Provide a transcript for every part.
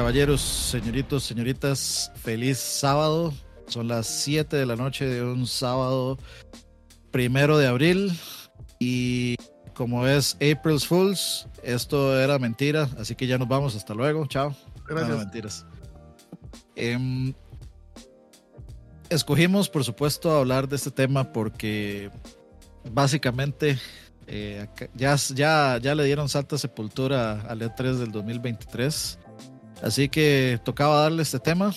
caballeros, señoritos, señoritas, feliz sábado. Son las 7 de la noche de un sábado primero de abril. Y como es April's Fools, esto era mentira. Así que ya nos vamos. Hasta luego. Chao. Gracias. mentiras. Em, escogimos, por supuesto, hablar de este tema porque básicamente eh, ya, ya, ya le dieron salta sepultura al E3 del 2023. Así que tocaba darle este tema.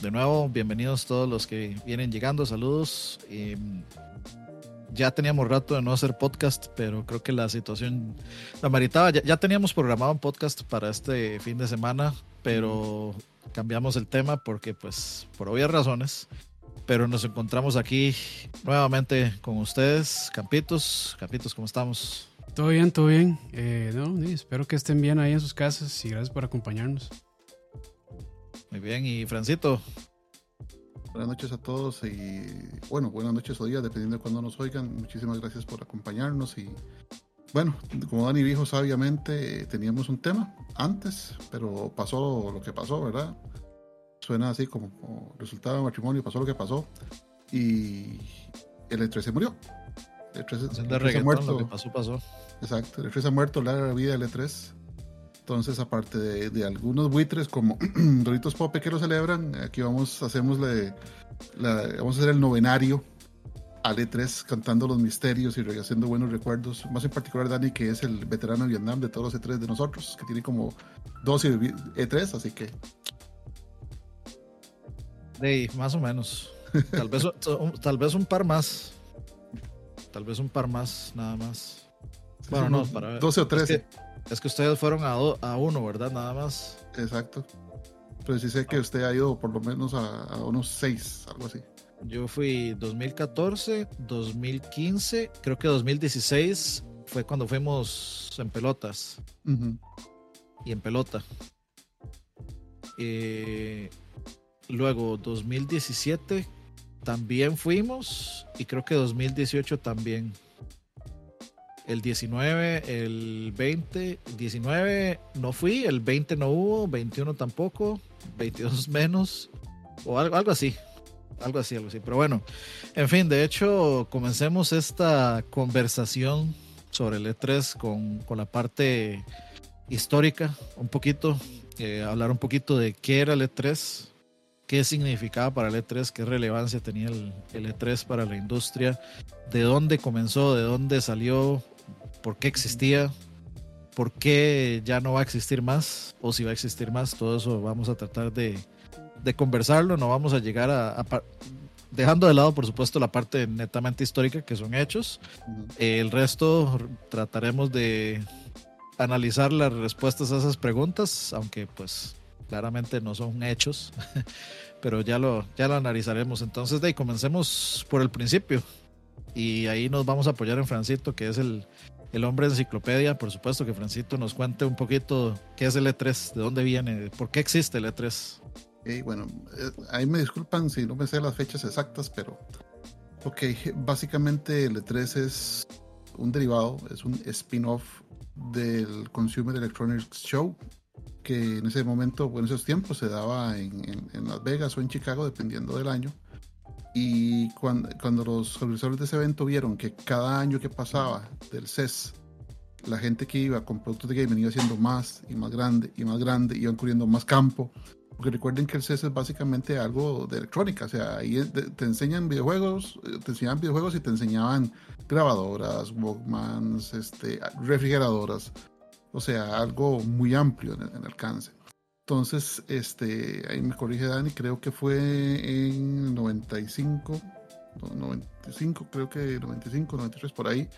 De nuevo, bienvenidos todos los que vienen llegando. Saludos. Y ya teníamos rato de no hacer podcast, pero creo que la situación la maritaba. Ya, teníamos programado un podcast para este fin de semana, pero cambiamos el tema porque, pues, por obvias razones. Pero nos encontramos aquí nuevamente con ustedes, Campitos. Campitos, ¿cómo estamos? Todo bien, todo bien. Eh, espero que estén bien ahí en sus casas y gracias por acompañarnos. Muy bien, y Francito. Buenas noches a todos y bueno, buenas noches o días, dependiendo de cuándo nos oigan. Muchísimas gracias por acompañarnos y bueno, como Dani dijo sabiamente, teníamos un tema antes, pero pasó lo que pasó, ¿verdad? Suena así como, como resultado de matrimonio, pasó lo que pasó y el E3 se murió. El E3, el E3 ha muerto. Lo que pasó, pasó. Exacto, el E3 ha muerto, la vida del E3 entonces, aparte de, de algunos buitres como Doritos Pope que lo celebran, aquí vamos, hacemos la, vamos a hacer el novenario al E3 cantando los misterios y haciendo buenos recuerdos. Más en particular Dani, que es el veterano de Vietnam de todos los E3 de nosotros, que tiene como 12 E3, así que... De más o menos. Tal vez, tal vez un par más. Tal vez un par más, nada más. Bueno, no, para ver. 12 o 13. Es que ustedes fueron a, a uno, ¿verdad? Nada más. Exacto. Pero sí sé que usted ha ido por lo menos a, a unos seis, algo así. Yo fui 2014, 2015, creo que 2016 fue cuando fuimos en pelotas. Y en pelota. Eh, luego 2017 también fuimos y creo que 2018 también el 19, el 20, 19 no fui, el 20 no hubo, 21 tampoco, 22 menos, o algo, algo así, algo así, algo así. Pero bueno, en fin, de hecho, comencemos esta conversación sobre el E3 con, con la parte histórica, un poquito, eh, hablar un poquito de qué era el E3, qué significaba para el E3, qué relevancia tenía el, el, E3 para la industria, de dónde comenzó, de dónde salió, por qué existía, por qué ya no va a existir más, o si va a existir más, todo eso vamos a tratar de, de conversarlo, no vamos a llegar a, a, dejando de lado por supuesto la parte netamente histórica que son hechos, el resto trataremos de analizar las respuestas a esas preguntas, aunque pues claramente no son hechos, pero ya lo, ya lo analizaremos. Entonces, de ahí comencemos por el principio. Y ahí nos vamos a apoyar en Francito, que es el, el hombre enciclopedia. Por supuesto que Francito nos cuente un poquito qué es el E3, de dónde viene, por qué existe el E3. Okay, bueno, eh, ahí me disculpan si no me sé las fechas exactas, pero ok, básicamente el E3 es un derivado, es un spin-off del Consumer Electronics Show, que en ese momento, en esos tiempos se daba en, en Las Vegas o en Chicago, dependiendo del año. Y cuando, cuando los organizadores de ese evento vieron que cada año que pasaba del CES, la gente que iba con productos de gaming iba siendo más y más grande y más grande, iban cubriendo más campo. Porque recuerden que el CES es básicamente algo de electrónica, o sea, ahí te enseñan videojuegos, te enseñaban videojuegos y te enseñaban grabadoras, Walkmans, este, refrigeradoras, o sea, algo muy amplio en, en alcance. Entonces, este, ahí me corrige Dani, creo que fue en 95, 95, creo que 95, 93 por ahí,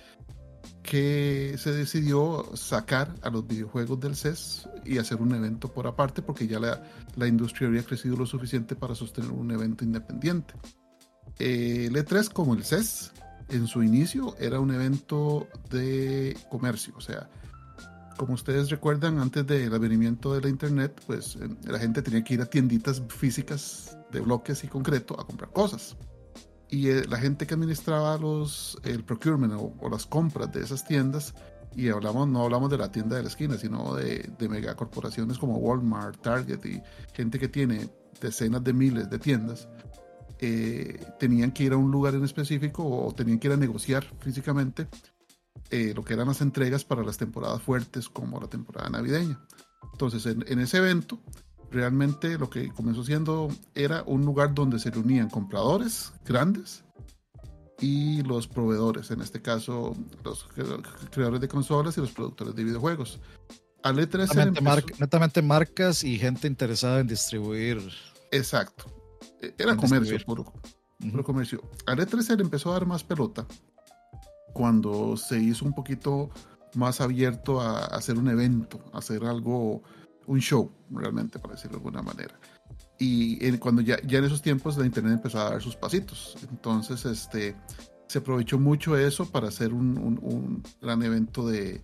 que se decidió sacar a los videojuegos del CES y hacer un evento por aparte porque ya la, la industria había crecido lo suficiente para sostener un evento independiente. El E3 como el CES en su inicio era un evento de comercio, o sea, como ustedes recuerdan, antes del advenimiento de la internet, pues la gente tenía que ir a tienditas físicas de bloques y concreto a comprar cosas. Y eh, la gente que administraba los, el procurement o, o, las compras de esas tiendas Y hablamos, no hablamos de la tienda de la esquina, sino de, de megacorporaciones como Walmart, Target y gente que tiene decenas de miles de tiendas. Eh, tenían que ir a un lugar en específico o tenían que ir a negociar físicamente eh, lo que eran las entregas para las temporadas fuertes como la temporada navideña. Entonces, en, en, ese evento, realmente lo que comenzó siendo era un lugar donde se reunían compradores grandes y los proveedores, en este caso los creadores de consolas y los productores de videojuegos. Al E3 netamente, mar netamente marcas y gente interesada en distribuir. Exacto. E, era comercio puro, puro comercio. Al E3 le empezó a dar más pelota cuando se hizo un poquito más abierto a, hacer un evento, a hacer algo, un show, realmente, para decirlo de alguna manera. Y en, cuando ya, ya en esos tiempos la internet empezó a dar sus pasitos. Entonces, este, se aprovechó mucho eso para hacer un, un, un gran evento de,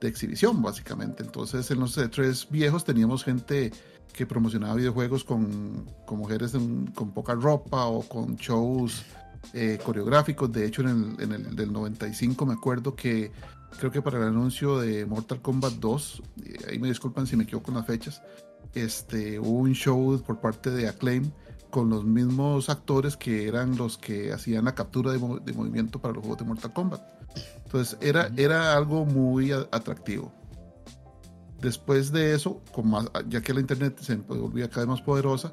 de, exhibición, básicamente. Entonces, en los E3 viejos teníamos gente que promocionaba videojuegos con, con mujeres en, con poca ropa o con shows eh, coreográficos. De hecho, en el, en el del 95 me acuerdo que creo que para el anuncio de Mortal Kombat 2, ahí me disculpan si me equivoco con las fechas, este, hubo un show por parte de Acclaim con los mismos actores que eran los que hacían la captura de, de movimiento para los juegos de Mortal Kombat. Entonces era, era algo muy atractivo. Después de eso, con más, ya que la internet se volvía cada vez más poderosa,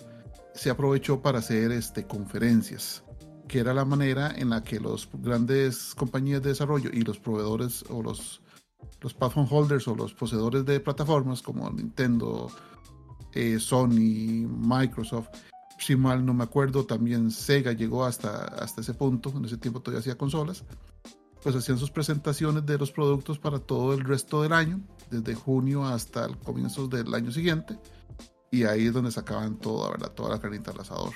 se aprovechó para hacer este, conferencias que era la manera en la que los grandes compañías de desarrollo y los proveedores o los, los platform holders o los poseedores de plataformas como Nintendo, eh, Sony, Microsoft, si mal no me acuerdo, también Sega llegó hasta, hasta ese punto, en ese tiempo todavía hacía consolas, pues hacían sus presentaciones de los productos para todo el resto del año, desde junio hasta el comienzo del año siguiente, y ahí es donde sacaban toda, ¿verdad? toda la carnita al asador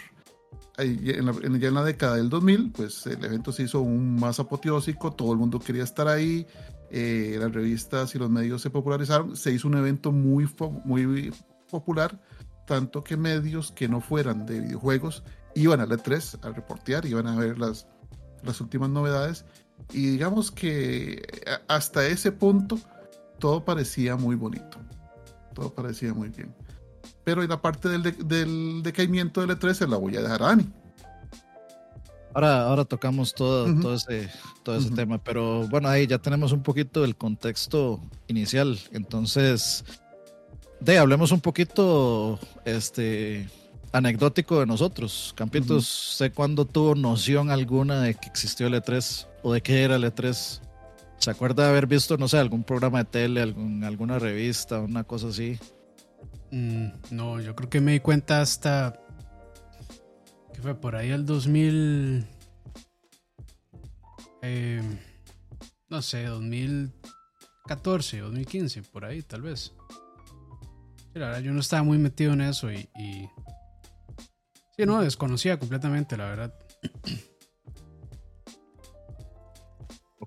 en la, ya en la década del 2000, pues el evento se hizo aún más apoteósico, todo el mundo quería estar ahí, eh, las revistas y los medios se popularizaron, se hizo un evento muy, muy popular, tanto que medios que no fueran de videojuegos iban a la E3 a reportear, iban a ver las, las últimas novedades, y digamos que hasta ese punto todo parecía muy bonito, todo parecía muy bien pero en la parte del, de, del decaimiento del E3 se la voy a dejar a Ani. Ahora, ahora tocamos todo, uh -huh. todo ese, todo ese uh -huh. tema, pero bueno, ahí ya tenemos un poquito del contexto inicial. Entonces, de hablemos un poquito este, anecdótico de nosotros. Campitos, uh -huh. ¿sé cuándo tuvo noción alguna de que existió el E3 o de qué era el E3? ¿Se acuerda de haber visto, no sé, algún programa de tele, algún, alguna revista, una cosa así? Mm, no, yo creo que me di cuenta hasta que fue por ahí el 2000 eh, no sé 2014 2015 por ahí tal vez. La yo no estaba muy metido en eso y, y sí no desconocía completamente la verdad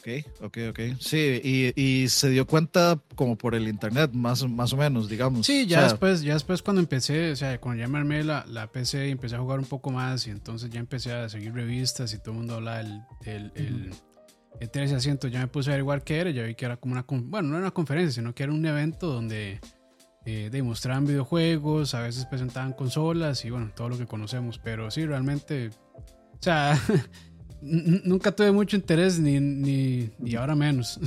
Ok, ok, ok. Sí, y, y, se dio cuenta como por el internet, más, más o menos, digamos. Sí, ya o sea, después, ya después cuando empecé, o sea, cuando ya me armé la, la, PC y empecé a jugar un poco más, y entonces ya empecé a seguir revistas y todo el mundo hablaba del, del el, el, el asiento, ya me puse a averiguar qué era, ya vi que era como una, bueno, no era una conferencia, sino que era un evento donde eh, demostraban videojuegos, a veces presentaban consolas y bueno, todo lo que conocemos, pero sí, realmente, o sea... nunca tuve mucho interés ni, ni, ni ahora menos.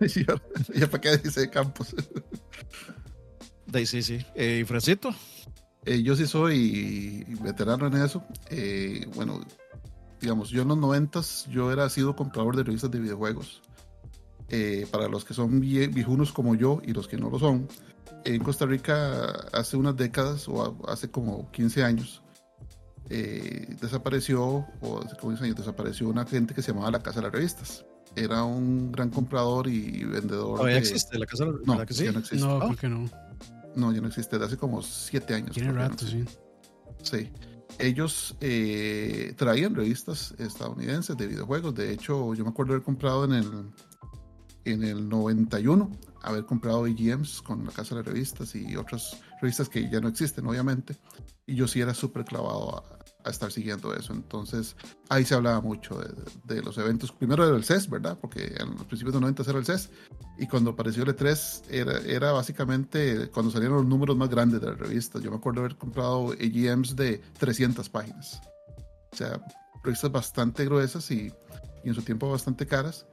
¿Ya para qué dice Campos? De, sí, sí. Eh, ¿Y Fresito? Eh, yo sí soy veterano en eso. Eh, bueno, digamos, yo en los noventas yo era sido comprador de revistas de videojuegos. Eh, para los que son vie viejunos como yo y los que no lo son, en Costa Rica hace unas décadas o hace como 15 años eh, desapareció, o hace como 10 años, desapareció una gente que se llamaba la Casa de las Revistas. Era un gran comprador y vendedor. ¿Todavía de... existe la Casa de las Revistas? No, sí? ya no existe. No, ¿por qué no? No, ya no existe, de hace como 7 años. Tiene rato, no sí. Sí. Ellos eh, traían revistas estadounidenses de videojuegos. De hecho, yo me acuerdo haber comprado en el, en el 91, haber comprado EGMs con la Casa de las Revistas y otras revistas que ya no existen, obviamente. Y yo sí era súper clavado a, a estar siguiendo eso. Entonces, ahí se hablaba mucho de, de, los eventos. Primero era el CES, ¿verdad? Porque en los principios de los 90 era el CES. Y cuando apareció el E3 era, era básicamente cuando salieron los números más grandes de la revista. Yo me acuerdo haber comprado EGMs de 300 páginas. O sea, revistas bastante gruesas y, y en su tiempo bastante caras.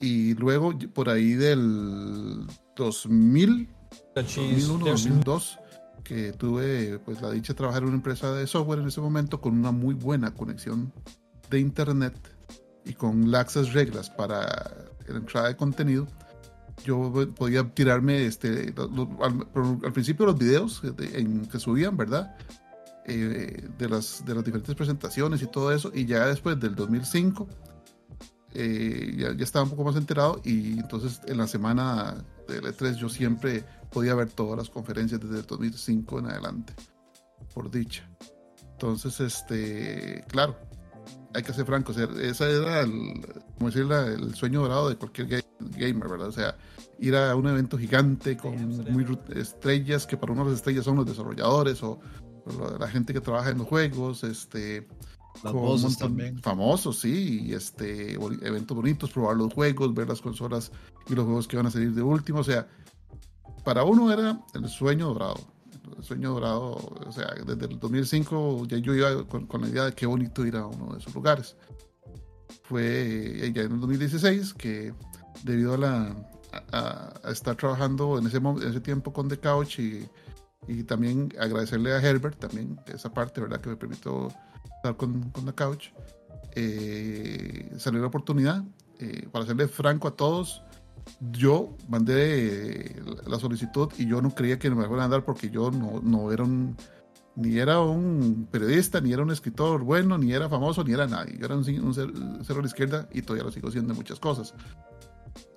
Y luego por ahí del 2000, 2001, 2002, que tuve pues la dicha de trabajar en una empresa de software en ese momento con una muy buena conexión de internet y con laxas reglas para la entrada de contenido, yo podía tirarme este, al, principio los videos en, que subían, ¿verdad? Eh, de, las, de las diferentes presentaciones y todo eso, y ya después del 2005 eh, ya, ya, estaba un poco más enterado y entonces en la semana del E3 yo siempre podía ver todas las conferencias desde el 2005 en adelante, por dicha. Entonces, este, claro, hay que ser francos, ese era el, como decir, el sueño dorado de cualquier gamer, ¿verdad? O sea, ir a un evento gigante con muy estrellas, que para uno las estrellas son los desarrolladores o, la gente que trabaja en los juegos, este, las también. Famosos, sí, y este, eventos bonitos, probar los juegos, ver las consolas y los juegos que van a salir de último, o sea, para uno era el sueño dorado. El sueño dorado, o sea, desde el 2005 ya yo iba con, la idea de qué bonito ir a uno de esos lugares. Fue ya en el 2016 que debido a, la, a, estar trabajando en ese, en ese tiempo con The Couch y, y, también agradecerle a Herbert también esa parte, ¿verdad? Que me permitió estar con, con The Couch. Eh, salió la oportunidad, eh, para serle franco a todos, yo mandé la solicitud y yo no creía que me fueran a dar porque yo no, no era un, ni era un periodista, ni era un escritor bueno, ni era famoso, ni era nadie. Yo era un, un cero a la izquierda y todavía lo sigo siendo en muchas cosas.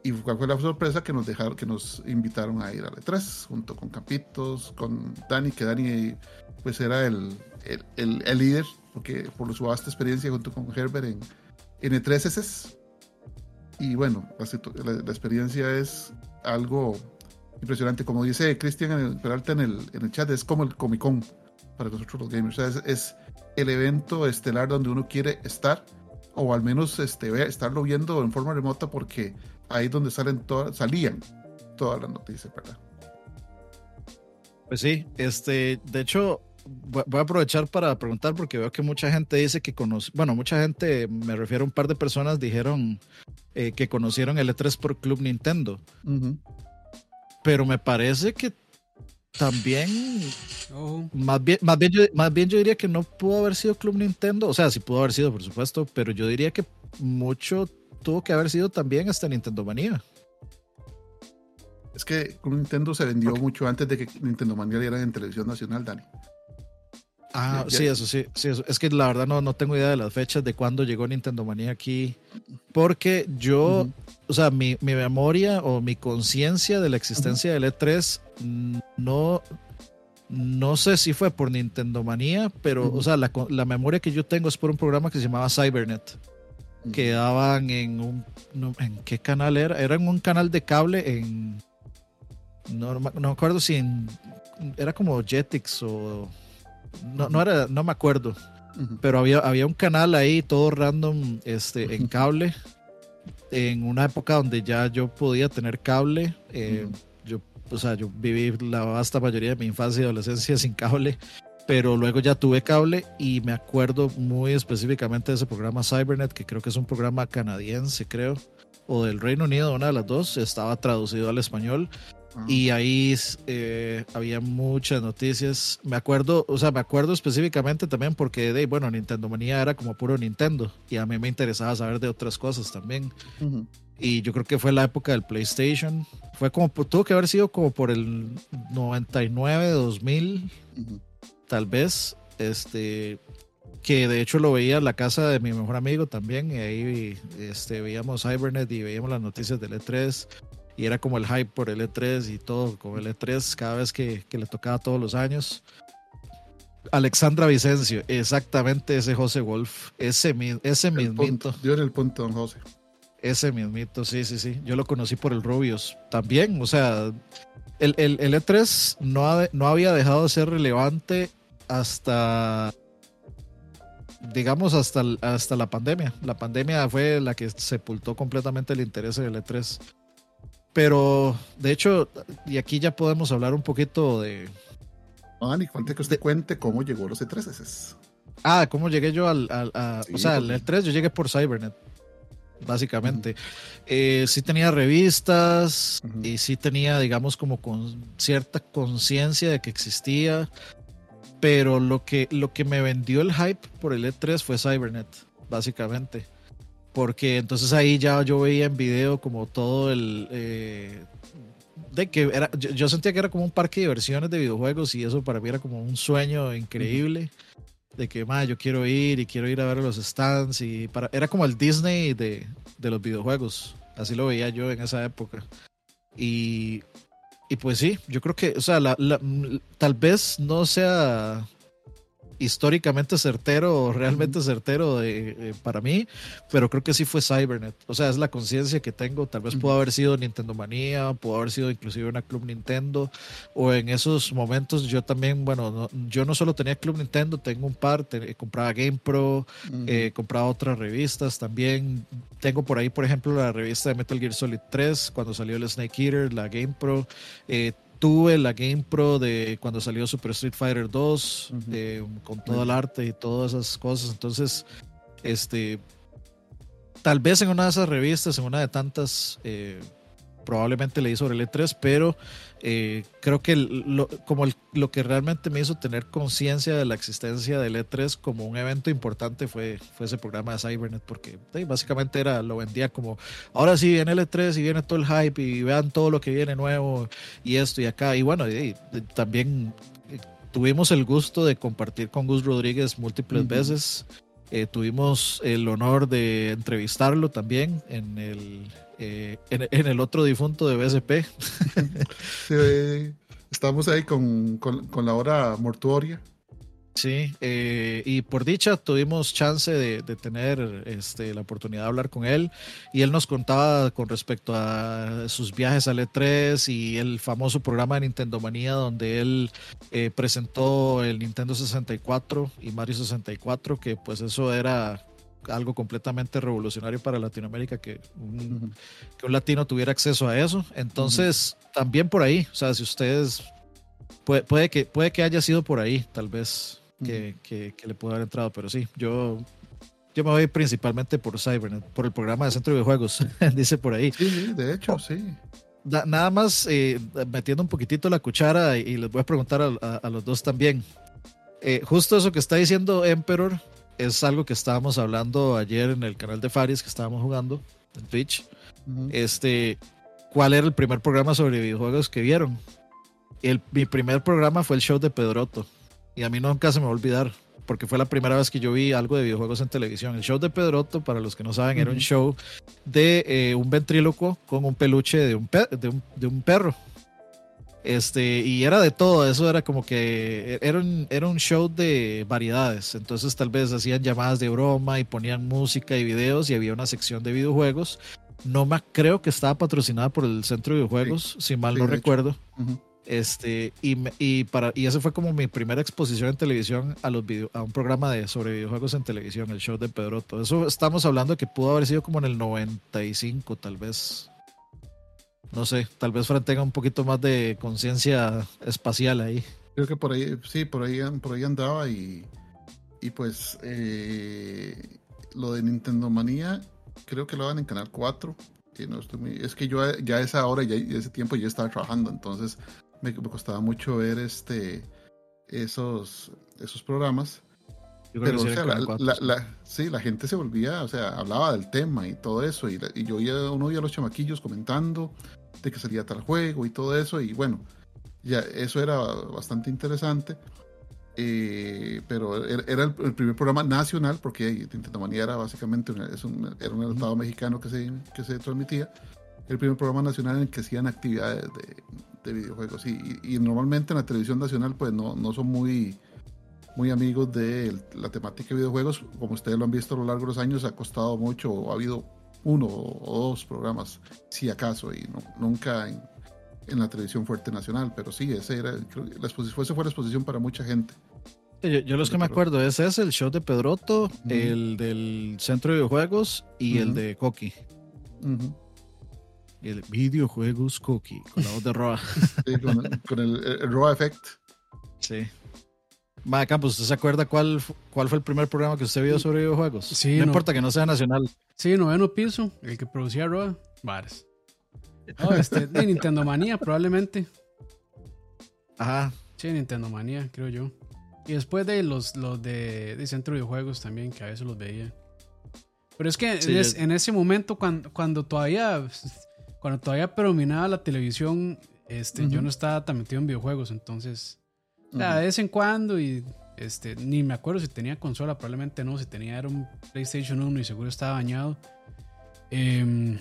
Y cuál fue la sorpresa que nos dejaron, que nos invitaron a ir a E3 junto con Capitos, con Dani, que Dani pues era el, el, el, líder, porque por su vasta experiencia junto con Herbert en, en E3S y bueno, la, experiencia es algo impresionante. Como dice Cristian Peralta en el, en el chat, es como el Comic Con para nosotros los gamers. es, el evento estelar donde uno quiere estar, o al menos este, estarlo viendo en forma remota, porque ahí es donde salen todas, salían todas las noticias, ¿verdad? Pues sí, este, de hecho, voy a aprovechar para preguntar porque veo que mucha gente dice que conoce, bueno, mucha gente, me refiero a un par de personas, dijeron eh, que conocieron el E3 por Club Nintendo. Pero me parece que también, oh. más, bien, más, bien yo, más bien yo diría que no pudo haber sido Club Nintendo, o sea, sí pudo haber sido, por supuesto, pero yo diría que mucho tuvo que haber sido también hasta Nintendo Manía. Es que Club Nintendo se vendió mucho antes de que Nintendo Manía era en televisión nacional, Dani. Ah, sí, eso sí, sí Es que la verdad no, no tengo idea de las fechas de cuándo llegó Nintendo Manía aquí. Porque yo, o sea, mi, mi, memoria o mi conciencia de la existencia del E3 no, no sé si fue por Nintendo Manía, pero, o sea, la, la, memoria que yo tengo es por un programa que se llamaba Cybernet. Que daban en un. ¿En qué canal era? Era en un canal de cable en. No, no me acuerdo si en. Era como Jetix o no, no, era, no me acuerdo, pero había, había un canal ahí todo random este, en cable, en una época donde ya yo podía tener cable. Eh, yo, o sea, yo viví la vasta mayoría de mi infancia y adolescencia sin cable, pero luego ya tuve cable y me acuerdo muy específicamente de ese programa Cybernet, que creo que es un programa canadiense, creo, o del Reino Unido, una de las dos, estaba traducido al español y ahí eh, había muchas noticias. Me acuerdo, o sea, me acuerdo específicamente también porque, de, bueno, Nintendo Manía era como puro Nintendo y a mí me interesaba saber de otras cosas también. Y yo creo que fue la época del PlayStation. Fue como, tuvo que haber sido como por el 99, 2000, tal vez. Este, que de hecho lo veía en la casa de mi mejor amigo también. Y ahí este, veíamos Cybernet y veíamos las noticias del E3 y era como el hype por el E3 y todo, como el E3 cada vez que, que le tocaba todos los años. Alexandra Vicencio, exactamente ese José Wolf, ese, ese mismito. Dio el punto, don José. Ese mismito, sí, sí, sí. Yo lo conocí por el Rubios también, o sea, el, el, el E3 no, no había dejado de ser relevante hasta digamos hasta, hasta la pandemia. La pandemia fue la que sepultó completamente el interés del E3 Pero, de hecho, y aquí ya podemos hablar un poquito de... Ah, ni cuente que usted cuente cómo llegó a los E3S. Ah, cómo llegué yo al... o sea, al E3 yo llegué por Cybernet, básicamente. Eh, sí tenía revistas y sí tenía, digamos, como con cierta conciencia de que existía, pero lo que, lo que me vendió el hype por el E3 fue Cybernet, básicamente porque entonces ahí ya yo veía en video como todo el... Eh, de que era, yo, sentía que era como un parque de diversiones de videojuegos y eso para mí era como un sueño increíble. De que, más yo quiero ir y quiero ir a ver los stands y para, era como el Disney de, de los videojuegos. Así lo veía yo en esa época. Y, y pues sí, yo creo que, o sea, la, tal vez no sea históricamente certero o realmente certero de, para mí, pero creo que sí fue Cybernet. O sea, es la conciencia que tengo. Tal vez pudo haber sido Nintendo Manía, pudo haber sido inclusive una Club Nintendo, o en esos momentos yo también, bueno, yo no solo tenía Club Nintendo, tengo un par, compraba Game Pro, eh, compraba otras revistas también. Tengo por ahí, por ejemplo, la revista de Metal Gear Solid 3, cuando salió el Snake Eater, la Game Pro. Eh, tuve la Game Pro de cuando salió Super Street Fighter 2, eh, con todo el arte y todas esas cosas. Entonces, este, tal vez en una de esas revistas, en una de tantas, eh, probablemente leí sobre el E3, pero eh, creo que lo, como lo que realmente me hizo tener conciencia de la existencia del E3 como un evento importante fue, fue ese programa de Cybernet, porque básicamente era, lo vendía como, ahora sí viene el E3 y viene todo el hype y vean todo lo que viene nuevo y esto y acá. Y bueno, también eh, tuvimos el gusto de compartir con Gus Rodríguez múltiples veces. Eh, tuvimos el honor de entrevistarlo también en el eh, en, el otro difunto de BSP. estamos ahí con, con, la hora mortuoria. Sí, eh, y por dicha tuvimos chance de, tener este, la oportunidad de hablar con él y él nos contaba con respecto a sus viajes al E3 y el famoso programa de Nintendo Manía donde él eh, presentó el Nintendo 64 y Mario 64, que pues eso era algo completamente revolucionario para Latinoamérica que un, que un latino tuviera acceso a eso. Entonces, también por ahí, o sea, si ustedes, puede, puede, que, puede que haya sido por ahí, tal vez, que, que, le pudo haber entrado, pero sí, yo, yo me voy principalmente por Cybernet, por el programa de Centro de Videojuegos, dice por ahí. Sí, de hecho, sí. nada más eh, metiendo un poquitito la cuchara y, les voy a preguntar a, los dos también. Eh, justo eso que está diciendo Emperor, es algo que estábamos hablando ayer en el canal de Faris que estábamos jugando en Twitch. Este, ¿cuál era el primer programa sobre videojuegos que vieron? El, mi primer programa fue el show de Pedroto y a mí nunca se me va a olvidar porque fue la primera vez que yo vi algo de videojuegos en televisión. El show de Pedroto, para los que no saben, era un show de eh, un ventríloco con un peluche de un, de un perro. Este, y era de todo, eso era como que era un, era un show de variedades. Entonces, tal vez hacían llamadas de broma y ponían música y videos, y había una sección de videojuegos. No me creo que estaba patrocinada por el Centro de Videojuegos, si mal no recuerdo. Este, y, y, para, y esa fue como mi primera exposición en televisión a, los video, a un programa de, sobre videojuegos en televisión, el show de Pedroto. Eso estamos hablando que pudo haber sido como en el 95, tal vez no sé, tal vez Fran tenga un poquito más de conciencia espacial ahí. Creo que por ahí, sí, por ahí, por ahí andaba y, y pues eh, lo de Nintendo Manía, creo que lo dan en Canal 4. no es que yo ya a esa hora, ya ese tiempo ya estaba trabajando, entonces me, costaba mucho ver este esos, esos programas. Pero, o sea, la, sí, la gente se volvía, o sea, hablaba del tema y todo eso, y, y yo oía, uno oía a los chamaquillos comentando, de que salía tal juego y todo eso, y bueno, ya eso era bastante interesante. Eh, pero era el, primer programa nacional, porque Nintendo Manía era básicamente es un, era un estado mexicano que se, que se transmitía. El primer programa nacional en el que hacían actividades de, de videojuegos. Y, y, normalmente en la televisión nacional, pues no, no son muy, muy amigos de la temática de videojuegos. Como ustedes lo han visto a lo largo de los años, ha costado mucho, o ha habido uno o dos programas, si acaso, y no, nunca en, en, la televisión fuerte nacional, pero sí, ese era, la exposición, fue la exposición para mucha gente. Yo, los que me acuerdo, ese es el show de Pedroto, el del Centro de Videojuegos y el de Coqui. El videojuegos Cookie, con la voz de Roa. Sí, con, el, con el, el Raw Effect. Sí. Mae Campos, ¿usted se acuerda cuál, cuál fue el primer programa que usted vio sobre videojuegos? Sí, no, no. importa que no sea nacional. Sí, noveno piso, el que producía Roa, Varas. Este, de Nintendo Manía, probablemente. Ajá. Sí, Nintendo Manía, creo yo. Y después de los, los de, de Centro de Videojuegos también, que a veces los veía. Pero es que Sí, en, es- yo- en ese momento, cuando, cuando todavía cuando todavía predominaba la televisión, este, yo no estaba tan metido en videojuegos, entonces, Ujú. de vez en cuando y este, ni me acuerdo si tenía consola, probablemente no, si tenía era un PlayStation 1 y seguro estaba bañado. Em,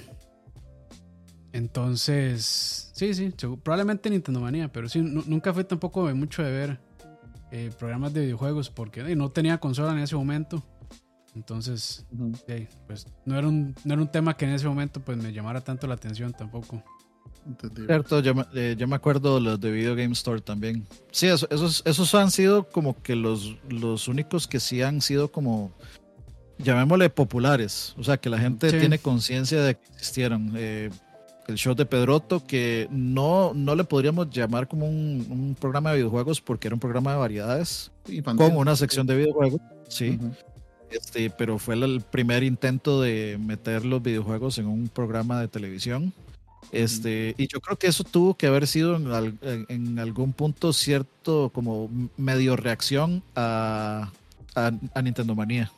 entonces, sí, sí, probablemente Nintendo Manía, pero sí, nu- nunca fui tampoco de mucho de ver eh, programas de videojuegos porque eh, no tenía consola en ese momento. Entonces, eh, pues no era, un, no era un tema que en ese momento pues me llamara tanto la atención tampoco. Entendible. Cierto, yo me, eh, yo me acuerdo de los de Video Game Store también. Sí, eso- esos, esos han sido como que los, los únicos que sí han sido como, llamémosle populares. O sea, que la gente Sí. tiene conciencia de que existieron. Eh, el show de Pedroto, que no, no le podríamos llamar como un, un programa de videojuegos porque era un programa de variedades Infantil. con una sección de videojuegos. Sí. Este, pero fue el primer intento de meter los videojuegos en un programa de televisión. Este, y yo creo que eso tuvo que haber sido en, al- en- algún punto cierto como medio reacción a, a, a Nintendo Manía.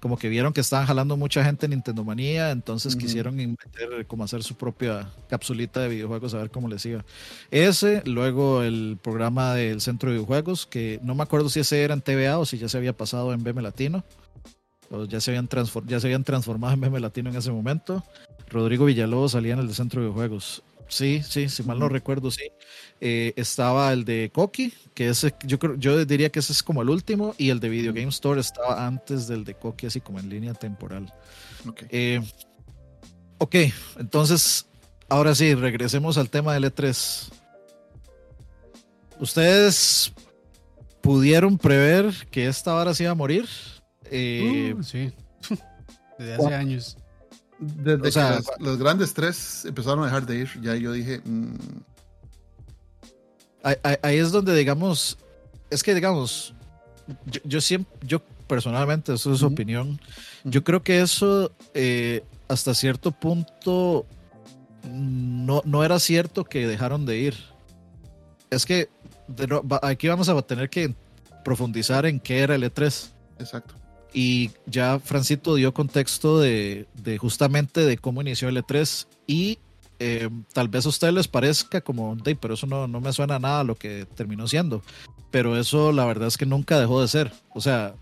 Como que vieron que estaban jalando mucha gente en Nintendo Manía, entonces Ujú. quisieron meter, como hacer su propia capsulita de videojuegos a ver cómo les iba. Ese, luego el programa del Centro de Videojuegos, que no me acuerdo si ese era en TVA o si ya se había pasado en BM Latino o ya se habían, ya se habían transformado en meme latino en ese momento. Rodrigo Villalobos salía en el de Centro de Videojuegos. Sí, sí, si mal no recuerdo, sí. Eh, estaba el de Coqui, que ese, yo creo, yo diría que ese es como el último, y el de Video Game Store estaba antes del de Coqui, así como en línea temporal. Ok. Eh, ok, entonces, ahora sí, regresemos al tema del E3. ¿Ustedes pudieron prever que esta vara se iba a morir? Eh, Uh, sí, desde hace años. Desde o sea, que las- los grandes tres empezaron a dejar de ir, ya yo dije, mm, ahí, es donde, digamos, es que, digamos, yo, yo siempre, yo personalmente, eso es su Ujú. opinión, yo creo que eso eh, hasta cierto punto no, no era cierto que dejaron de ir. Es que de aquí vamos a tener que profundizar en qué era el E3. exacto. Y ya Francito dio contexto de, de justamente de cómo inició el E3 y eh, tal vez a ustedes les parezca como, "Dey, pero eso no, no me suena a nada a lo que terminó siendo. Pero eso la verdad es que nunca dejó de ser. O sea,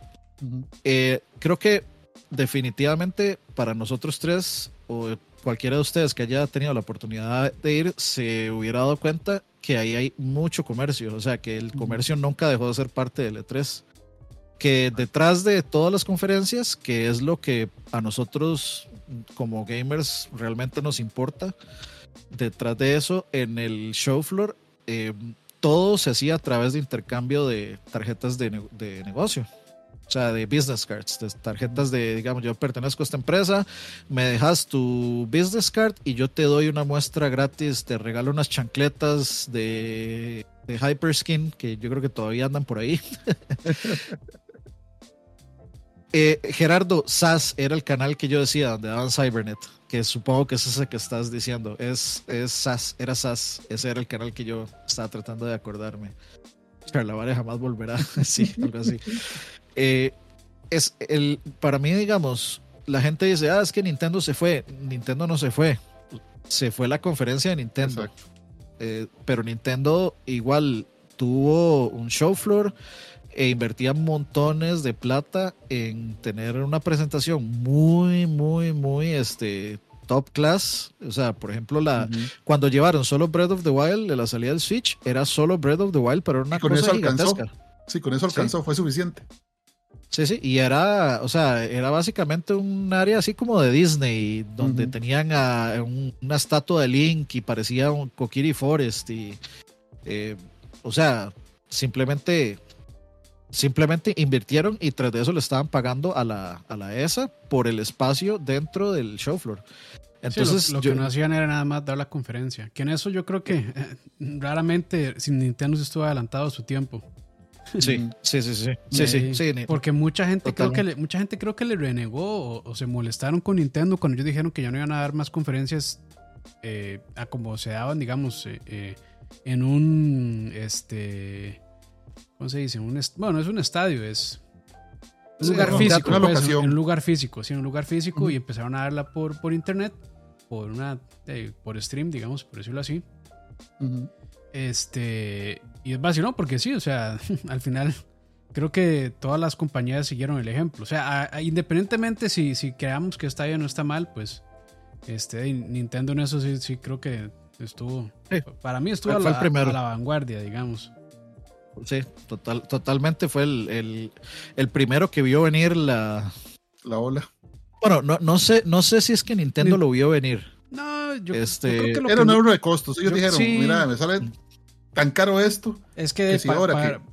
eh, creo que definitivamente para nosotros tres o cualquiera de ustedes que haya tenido la oportunidad de ir se hubiera dado cuenta que ahí hay mucho comercio, o sea que el comercio nunca dejó de ser parte del E3. Que detrás de todas las conferencias, que es lo que a nosotros como gamers realmente nos importa, detrás de eso, en el show floor, eh, todo se hacía a través de intercambio de tarjetas de, de negocio. O sea, de business cards, de tarjetas de, digamos, yo pertenezco a esta empresa, me dejas tu business card y yo te doy una muestra gratis, te regalo unas chancletas de, de Hyperskin, que yo creo que todavía andan por ahí. Eh, Gerardo, SAS era el canal que yo decía, donde daban Cybernet, que supongo que es ese que estás diciendo. Es, es SAS, era SAS, ese era el canal que yo estaba tratando de acordarme. Charlavare jamás volverá, sí, algo así. Eh, es el, para mí, digamos, la gente dice, ah, es que Nintendo se fue. Nintendo no se fue. Se fue la conferencia de Nintendo. Eh, pero Nintendo igual tuvo un show floor e invertía montones de plata en tener una presentación muy, muy, muy este, top class. O sea, por ejemplo, la, Ujú. cuando llevaron solo Breath of the Wild de la salida del Switch, era solo Breath of the Wild, pero era una con cosa eso alcanzó. gigantesca. Sí, con eso Sí. alcanzó, fue suficiente. Sí, sí, y era, o sea, era básicamente un área así como de Disney, donde Ujú. tenían a, un- una estatua de Link y parecía un Kokiri Forest y, eh, o sea, simplemente, simplemente invirtieron y tras de eso le estaban pagando a la, a la ESA por el espacio dentro del show floor. Entonces, lo, que no hacían era nada más dar la conferencia. Que en eso yo creo que eh, raramente sin Nintendo se estuvo adelantado su tiempo. Sí, sí, sí, sí. sí, sí, sí porque mucha gente creo que le, mucha gente creo que le renegó o, se molestaron con Nintendo cuando ellos dijeron que ya no iban a dar más conferencias eh, a como se daban, digamos, eh, en un este ¿cómo se dice? Un bueno, es un estadio, es un lugar físico, pues, en un lugar físico, sí, un lugar físico y empezaron a darla por, por internet, por una por stream, digamos, por decirlo así. Este, y es vacío, porque sí, o sea, al final creo que todas las compañías siguieron el ejemplo. O sea, independientemente si, si creamos que está bien o no está mal, pues este, Nintendo en eso sí, sí creo que estuvo, para mí estuvo a la, a la vanguardia, digamos. Sí, total, totalmente fue el, el, primero que vio venir la, la ola. Bueno, no, no, sé, no sé si es que Nintendo lo vio venir. No, yo, este, creo que lo era un euro de costos. Ellos dijeron, mira, me sale tan caro esto. Es que,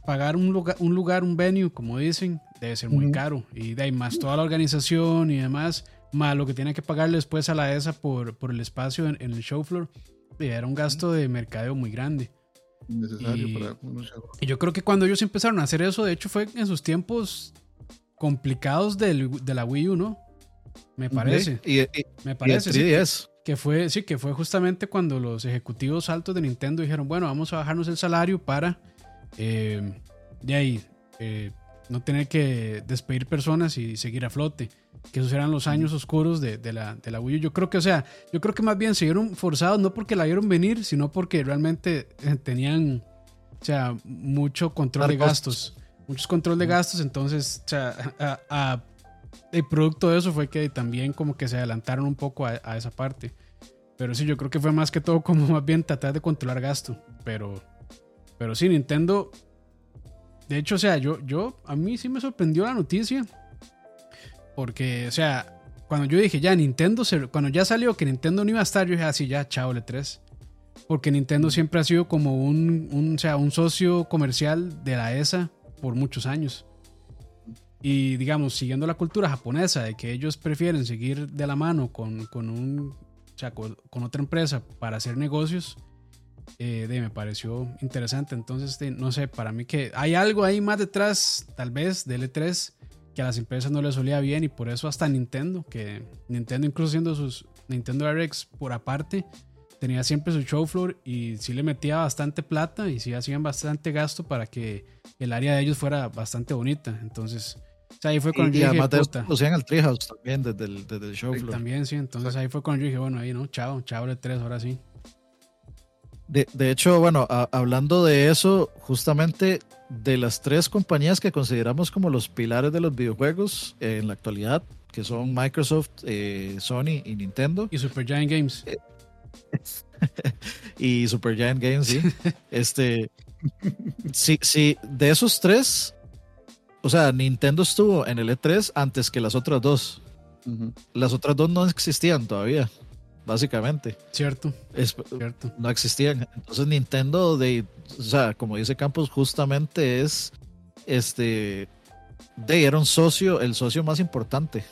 pagar un lugar, un lugar, un venue, como dicen, debe ser muy caro. Y de ahí más toda la organización y demás, más lo que tiene que pagarle después a la ESA por, por el espacio en, el show floor, era un gasto de mercadeo muy grande necesario y, para y yo creo que cuando ellos empezaron a hacer eso, de hecho fue en sus tiempos complicados del, de la Wii U, ¿no? Me parece. Y, me parece. que fue, sí, que fue justamente cuando los ejecutivos altos de Nintendo dijeron, bueno, vamos a bajarnos el salario para eh, de ahí eh, no tener que despedir personas y seguir a flote que esos eran los años oscuros de, la, de la Wii U. Yo creo que, o sea, yo creo que más bien se vieron forzados, no porque la vieron venir, sino porque realmente eh, tenían, o sea, mucho control de gastos. Muchos control de gastos, entonces, o sea, el producto de eso fue que también como que se adelantaron un poco a, esa parte. Pero sí, yo creo que fue más que todo como más bien tratar de controlar gasto. Pero, pero sí, Nintendo. De hecho, o sea, yo, yo, a mí sí me sorprendió la noticia porque, o sea, cuando yo dije ya Nintendo, cuando ya salió que Nintendo no iba a estar, yo dije así, ah, ya, chao, L3. Porque Nintendo siempre ha sido como un, un, o sea, un socio comercial de la ESA por muchos años. Y digamos, siguiendo la cultura japonesa de que ellos prefieren seguir de la mano con, con un, o sea, con, otra empresa para hacer negocios, eh, de, me pareció interesante. Entonces, no sé, para mí que hay algo ahí más detrás, tal vez, de L3 que a las empresas no les solía bien y por eso hasta Nintendo, que Nintendo incluso siendo sus Nintendo RX por aparte, tenía siempre su show floor y sí le metía bastante plata y sí hacían bastante gasto para que el área de ellos fuera bastante bonita. Entonces, ahí fue cuando yo dije, hacían al Treehouse también desde el, desde el show floor. También, sí. Entonces ahí fue cuando yo dije, bueno, ahí no, chao, chao de tres, ahora sí. De, de hecho, bueno, hablando de eso, justamente de las tres compañías que consideramos como los pilares de los videojuegos en la actualidad, que son Microsoft, eh, Sony y Nintendo. Y Supergiant Games. Eh, y Supergiant Games, sí. este, sí, sí, de esos tres, o sea, Nintendo estuvo en el E3 antes que las otras dos. Las otras dos no existían todavía básicamente. Cierto. cierto. No existían. Entonces Nintendo, de, o sea, como dice Campos, justamente es, este, de, era un socio, el socio más importante.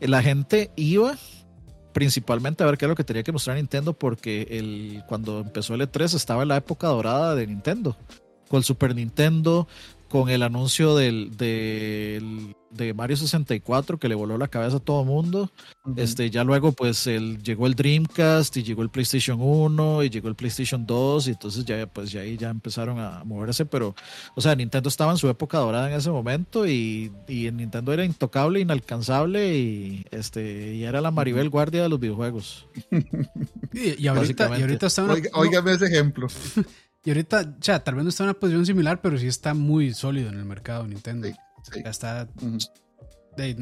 La gente iba principalmente a ver qué es lo que tenía que mostrar Nintendo porque el, cuando empezó el E3 estaba en la época dorada de Nintendo. Con el Super Nintendo, con el anuncio del, del, de Mario 64 que le voló la cabeza a todo mundo. este, ya luego pues el, llegó el Dreamcast y llegó el PlayStation 1 y llegó el PlayStation 2 y entonces ya pues ya ahí ya empezaron a moverse, pero o sea, Nintendo estaba en su época dorada en ese momento y, y Nintendo era intocable, inalcanzable y este y era la Maribel Guardia de los videojuegos. y, ahorita, y ahorita ese ejemplo. Y ahorita, o sea, tal vez no está en una posición similar, pero sí está muy sólido en el mercado Nintendo. Ya está.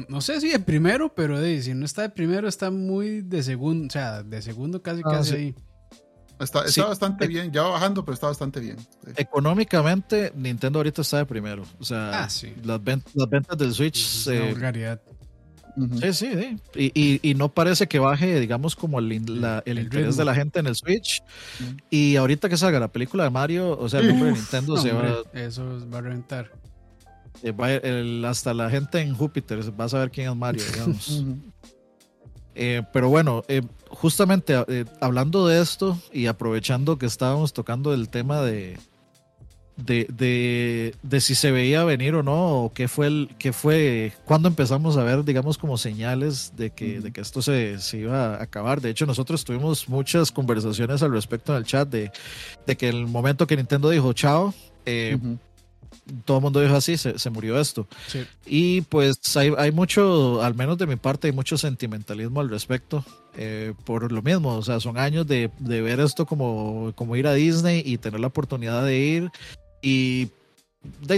no sé si de primero, pero de, si no está de primero, está muy de segundo. O sea, de segundo casi ah, casi ahí. Está, bastante bien, ya va bajando, pero está bastante bien. Económicamente, Nintendo ahorita está de primero. O sea, ah, las, las, ventas del Switch. Es una vulgaridad. Sí, sí, sí. Y, y, no parece que baje, digamos, como el, el, interés de la gente en el Switch. Y ahorita que salga la película de Mario, o sea, el nombre de Nintendo se va Eso va a reventar. Eh, hasta la gente en Júpiter va a saber quién es Mario, digamos. Eh, pero bueno, eh, justamente eh, hablando de esto y aprovechando que estábamos tocando el tema de, de, de, de, si se veía venir o no, o qué fue, el, qué fue cuando empezamos a ver, digamos, como señales de que, de que esto se, se, iba a acabar. De hecho, nosotros tuvimos muchas conversaciones al respecto en el chat de, de que el momento que Nintendo dijo chao, eh, uh -huh. todo el mundo dijo así, se, se murió esto. Sí. Y pues hay, hay, mucho, al menos de mi parte, hay mucho sentimentalismo al respecto. Eh, por lo mismo, o sea, son años de, de ver esto como, como ir a Disney y tener la oportunidad de ir y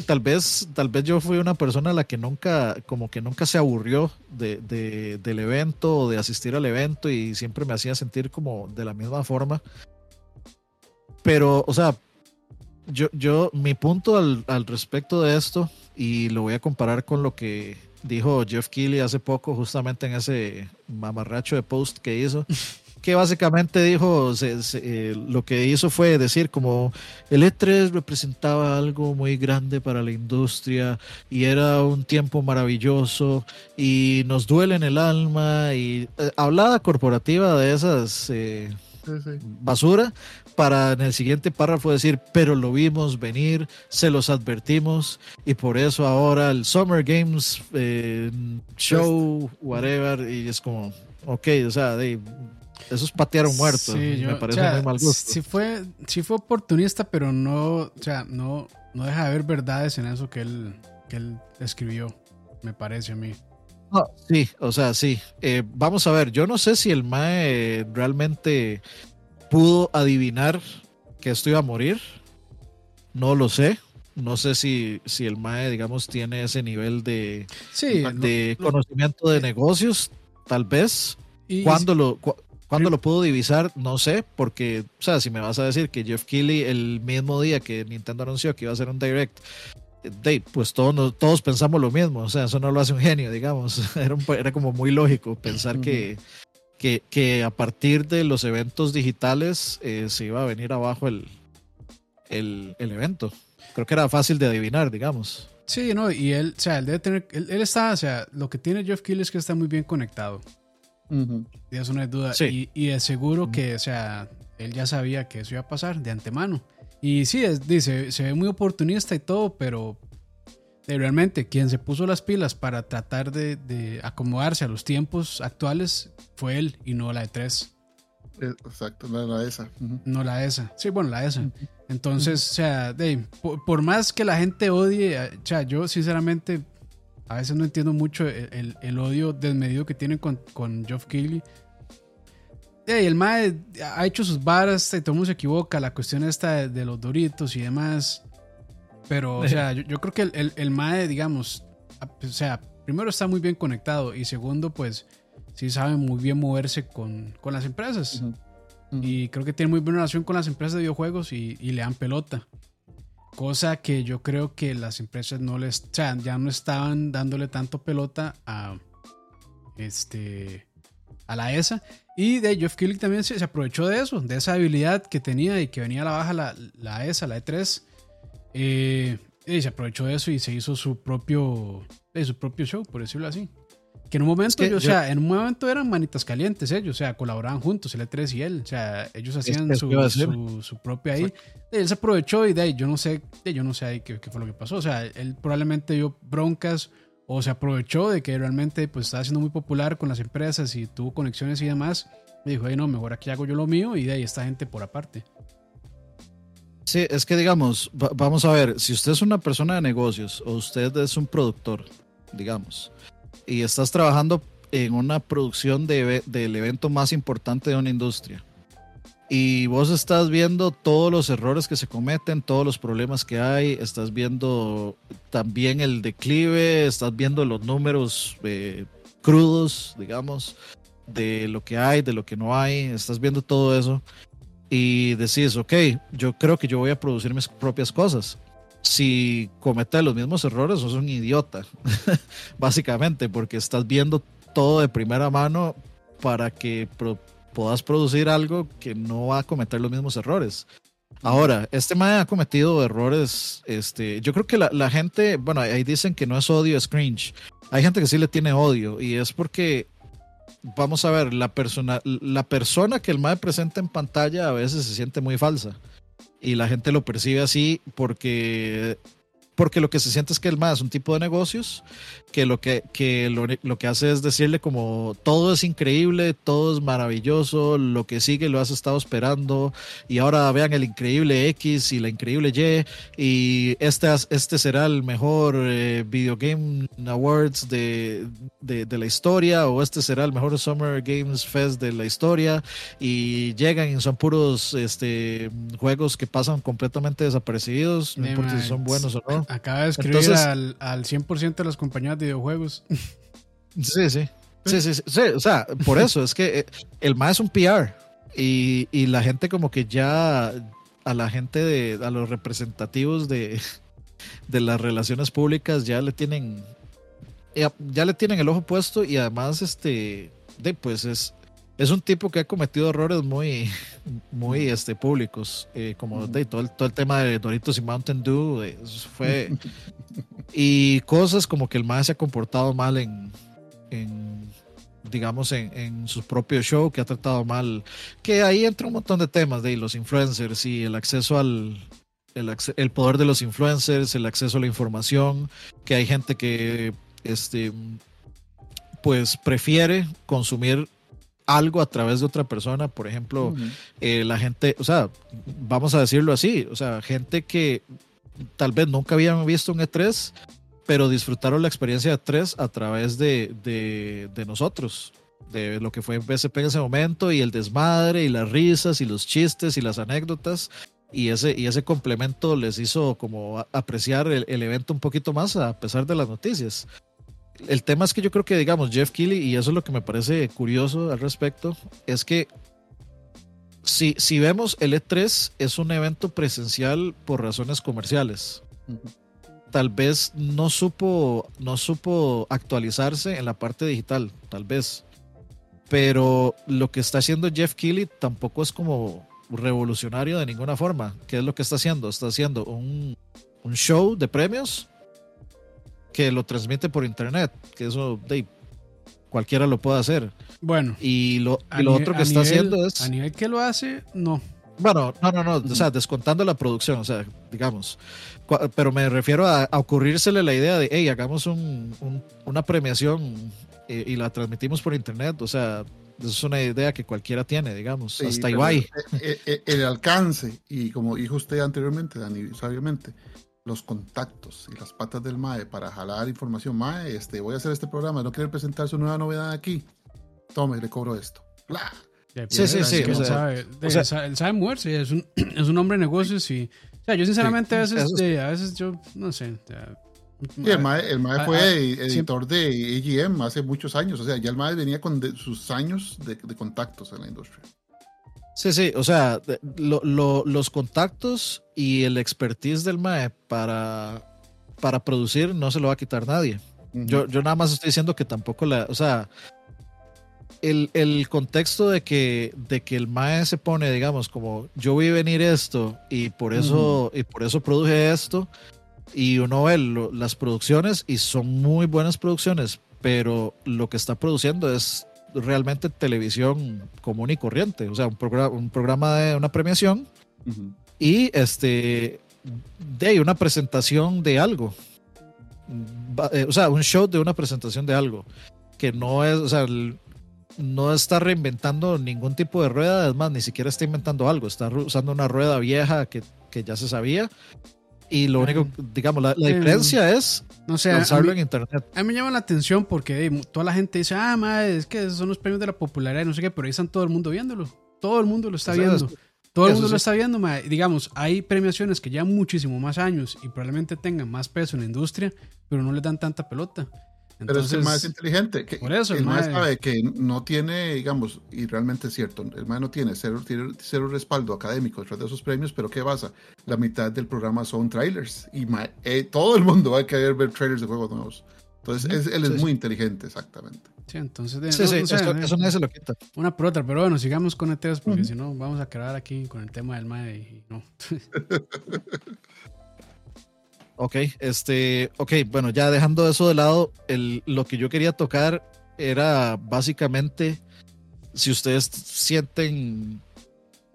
tal vez tal vez yo fui una persona la que nunca como que nunca se aburrió de, del evento o de asistir al evento y siempre me hacía sentir como de la misma forma. Pero o sea yo, yo mi punto al, al respecto de esto y lo voy a comparar con lo que dijo Jeff Keighley hace poco justamente en ese mamarracho de post que hizo que básicamente dijo, se, se, eh, lo que hizo fue decir como el E3 representaba algo muy grande para la industria y era un tiempo maravilloso y nos duele en el alma y eh, hablada corporativa de esas eh, sí, sí. basura para en el siguiente párrafo decir, pero lo vimos venir, se los advertimos y por eso ahora el Summer Games eh, Show, whatever, y es como, ok, o sea, de, eso es patear un muerto. Sí, yo, me parece o sea, muy mal gusto. Sí fue, sí fue oportunista, pero no, o sea, no, no deja de haber verdades en eso que él, que él escribió, me parece a mí. No, sí, o sea, sí. Eh, vamos a ver, yo no sé si el Mae realmente pudo adivinar que esto iba a morir. No lo sé. No sé si, si el MAE, digamos, tiene ese nivel de, sí, de no, conocimiento de negocios, tal vez. Y, ¿Cuándo lo, cu ¿Cuándo lo pudo divisar? No sé, porque, o sea, si me vas a decir que Jeff Keighley el mismo día que Nintendo anunció que iba a hacer un direct, de, pues todos, todos pensamos lo mismo, o sea, eso no lo hace un genio, digamos, era, un, era como muy lógico pensar uh -huh. que, que, que, a partir de los eventos digitales eh, se iba a venir abajo el, el, el, evento. Creo que era fácil de adivinar, digamos. Sí, no, y él, o sea, él debe tener, él, él está, o sea, lo que tiene Jeff Keighley es que está muy bien conectado. Uh -huh. Eso no es duda. Sí. Y, y es seguro uh -huh. que, o sea, él ya sabía que eso iba a pasar de antemano. Y sí, es, dice, se ve muy oportunista y todo, pero de realmente quien se puso las pilas para tratar de, de, acomodarse a los tiempos actuales fue él y no la de 3. Exacto, no la esa. Uh -huh. No la esa. Sí, bueno, la esa. Entonces, o sea, de, por, por, más que la gente odie, o sea, yo sinceramente a veces no entiendo mucho el, el, el odio desmedido que tienen con, con Geoff Keighley. Y el MAE ha hecho sus varas, y todo el mundo se equivoca, la cuestión esta de, de los doritos y demás. Pero, o sea, yo, yo creo que el, el, el, MAE, digamos, o sea, primero está muy bien conectado y segundo, pues, sí sabe muy bien moverse con, con las empresas. Uh -huh. Uh -huh. Y creo que tiene muy buena relación con las empresas de videojuegos y, y le dan pelota. Cosa que yo creo que las empresas no les, o sea, ya no estaban dándole tanto pelota a este a la ESA. Y de Jeff Keighley también se, aprovechó de eso, de esa habilidad que tenía y que venía a la baja la, la ESA, la E3. Eh, y se aprovechó de eso y se hizo su propio, su propio show, por decirlo así. Que en un momento, es que yo, o sea, en un momento eran manitas calientes ellos, o sea, colaboraban juntos, el E3 y él, o sea, ellos hacían su, su, su, propia ahí. Él se aprovechó y de ahí, yo no sé, yo no sé ahí qué, qué, fue lo que pasó, o sea, él probablemente dio broncas o se aprovechó de que realmente pues estaba siendo muy popular con las empresas y tuvo conexiones y demás. Y dijo, hey, no, mejor aquí hago yo lo mío y de ahí esta gente por aparte. Sí, es que digamos, vamos a ver, si usted es una persona de negocios o usted es un productor, digamos, y estás trabajando en una producción de, del evento más importante de una industria. Y vos estás viendo todos los errores que se cometen, todos los problemas que hay, estás viendo también el declive, estás viendo los números eh, crudos, digamos, de lo que hay, de lo que no hay, estás viendo todo eso y decís, ok, yo creo que yo voy a producir mis propias cosas si cometes los mismos errores, sos un idiota, básicamente, porque estás viendo todo de primera mano para que pro puedas producir algo que no va a cometer los mismos errores. Ahora, este man ha cometido errores, este, yo creo que la, la, gente, bueno, ahí dicen que no es odio, es cringe. Hay gente que sí le tiene odio y es porque vamos a ver, la persona, la persona que el MAE presenta en pantalla a veces se siente muy falsa. Y la gente lo percibe así porque porque lo que se siente es que el MAE es un tipo de negocios que lo que, que lo, que hace es decirle como todo es increíble, todo es maravilloso, lo que sigue lo has estado esperando y ahora vean el increíble X y la increíble Y y este, este será el mejor eh, Video Game Awards de, de, de, la historia o este será el mejor Summer Games Fest de la historia y llegan y son puros este, juegos que pasan completamente desapercibidos, no importa si son buenos o no. Acaba de escribir al, al 100% de las compañías de videojuegos. Sí, sí. Sí, sí, sí. O sea, por eso es que eh, el más es un PR y, y, la gente como que ya a la gente de a los representativos de, de las relaciones públicas ya le tienen ya, ya, le tienen el ojo puesto y además este de pues es es un tipo que ha cometido errores muy, muy este, públicos, eh, como de, todo, el, todo el tema de Doritos y Mountain Dew, eh, fue... y cosas como que el más se ha comportado mal en, en digamos, en, en, su propio show, que ha tratado mal, que ahí entra un montón de temas de los influencers y el acceso al... El, el poder de los influencers, el acceso a la información, que hay gente que este, pues prefiere consumir algo a través de otra persona, por ejemplo, eh, la gente, o sea, vamos a decirlo así, o sea, gente que tal vez nunca habían visto un E3, pero disfrutaron la experiencia de E3 a través de, de, nosotros, de lo que fue BSP en ese momento y el desmadre y las risas y los chistes y las anécdotas. Y ese, y ese complemento les hizo como apreciar el, el evento un poquito más a pesar de las noticias el tema es que yo creo que, digamos, Jeff Keighley, y eso es lo que me parece curioso al respecto, es que si, si vemos el E3 es un evento presencial por razones comerciales. Tal vez no supo, no supo actualizarse en la parte digital, tal vez. Pero lo que está haciendo Jeff Keighley tampoco es como revolucionario de ninguna forma. ¿Qué es lo que está haciendo? Está haciendo un, un show de premios que lo transmite por internet, que eso de, cualquiera lo puede hacer. Bueno. Y lo, lo otro que está haciendo es... A nivel que lo hace, no. Bueno, no, no, no, o sea, descontando la producción, o sea, digamos, pero me refiero a, ocurrírsele la idea de, hey, hagamos un, una premiación eh, y, la transmitimos por internet, o sea, es una idea que cualquiera tiene, digamos, hasta igual. El, el, el, alcance, y como dijo usted anteriormente, Dani, sabiamente, los contactos y las patas del MAE para jalar información. MAE, este, voy a hacer este programa, no quiere presentar su nueva novedad aquí. Tome, le cobro esto. Sí, sí, sí. él, sabe, él sabe moverse, es un, es un hombre de negocios y... O sea, yo sinceramente a, veces, a veces yo, no sé... el MAE, el MAE fue editor de EGM hace muchos años, o sea, ya el MAE venía con sus años de, de contactos en la industria. Sí, sí, o sea, los contactos y el expertise del MAE para, para producir no se lo va a quitar nadie. yo, yo nada más estoy diciendo que tampoco la, o sea, el, el, contexto de que, de que el MAE se pone, digamos, como yo vi venir esto y por eso, y por eso produje esto, y uno ve las producciones y son muy buenas producciones, pero lo que está produciendo es realmente televisión común y corriente, o sea, un, programa, un programa de una premiación y este de una presentación de algo. Eh, o sea, un show de una presentación de algo que no es, o sea, no está reinventando ningún tipo de rueda, es más, ni siquiera está inventando algo, está usando una rueda vieja que, que ya se sabía y lo único, digamos, la, diferencia es no sé, lanzarlo en internet. A mí me llama la atención porque toda la gente dice, ah, madre, es que son los premios de la popularidad y no sé qué, pero ahí están todo el mundo viéndolo. Todo el mundo lo está viendo. todo el mundo lo está viendo, madre. Digamos, hay premiaciones que llevan muchísimo más años y probablemente tengan más peso en la industria, pero no le dan tanta pelota. Pero es el más inteligente. Que, por eso, el, más sabe que no tiene, digamos, y realmente es cierto, el más no tiene cero, cero respaldo académico detrás de esos premios, pero ¿qué pasa? La mitad del programa son trailers y eh, todo el mundo va a querer ver trailers de juegos nuevos. Entonces, él es muy inteligente, exactamente. Sí, entonces. sí, sí, eso, nadie se lo quita. Una por otra, pero bueno, sigamos con ETS porque si no, vamos a quedar aquí con el tema del MAE y no. Ok, este, ok, bueno, ya dejando eso de lado, el, lo que yo quería tocar era básicamente si ustedes sienten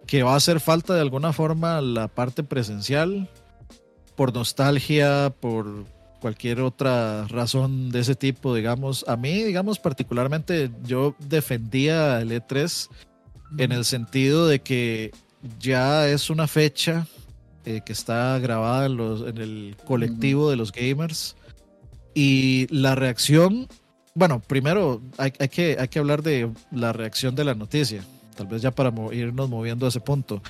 que va a hacer falta de alguna forma la parte presencial, por nostalgia, por cualquier otra razón de ese tipo, digamos. A mí, digamos, particularmente yo defendía el E3 en el sentido de que ya es una fecha eh, que está grabada en, los, en el colectivo de los gamers y la reacción, bueno, primero hay, hay, que, hay que hablar de la reacción de la noticia tal vez ya para irnos moviendo a ese punto.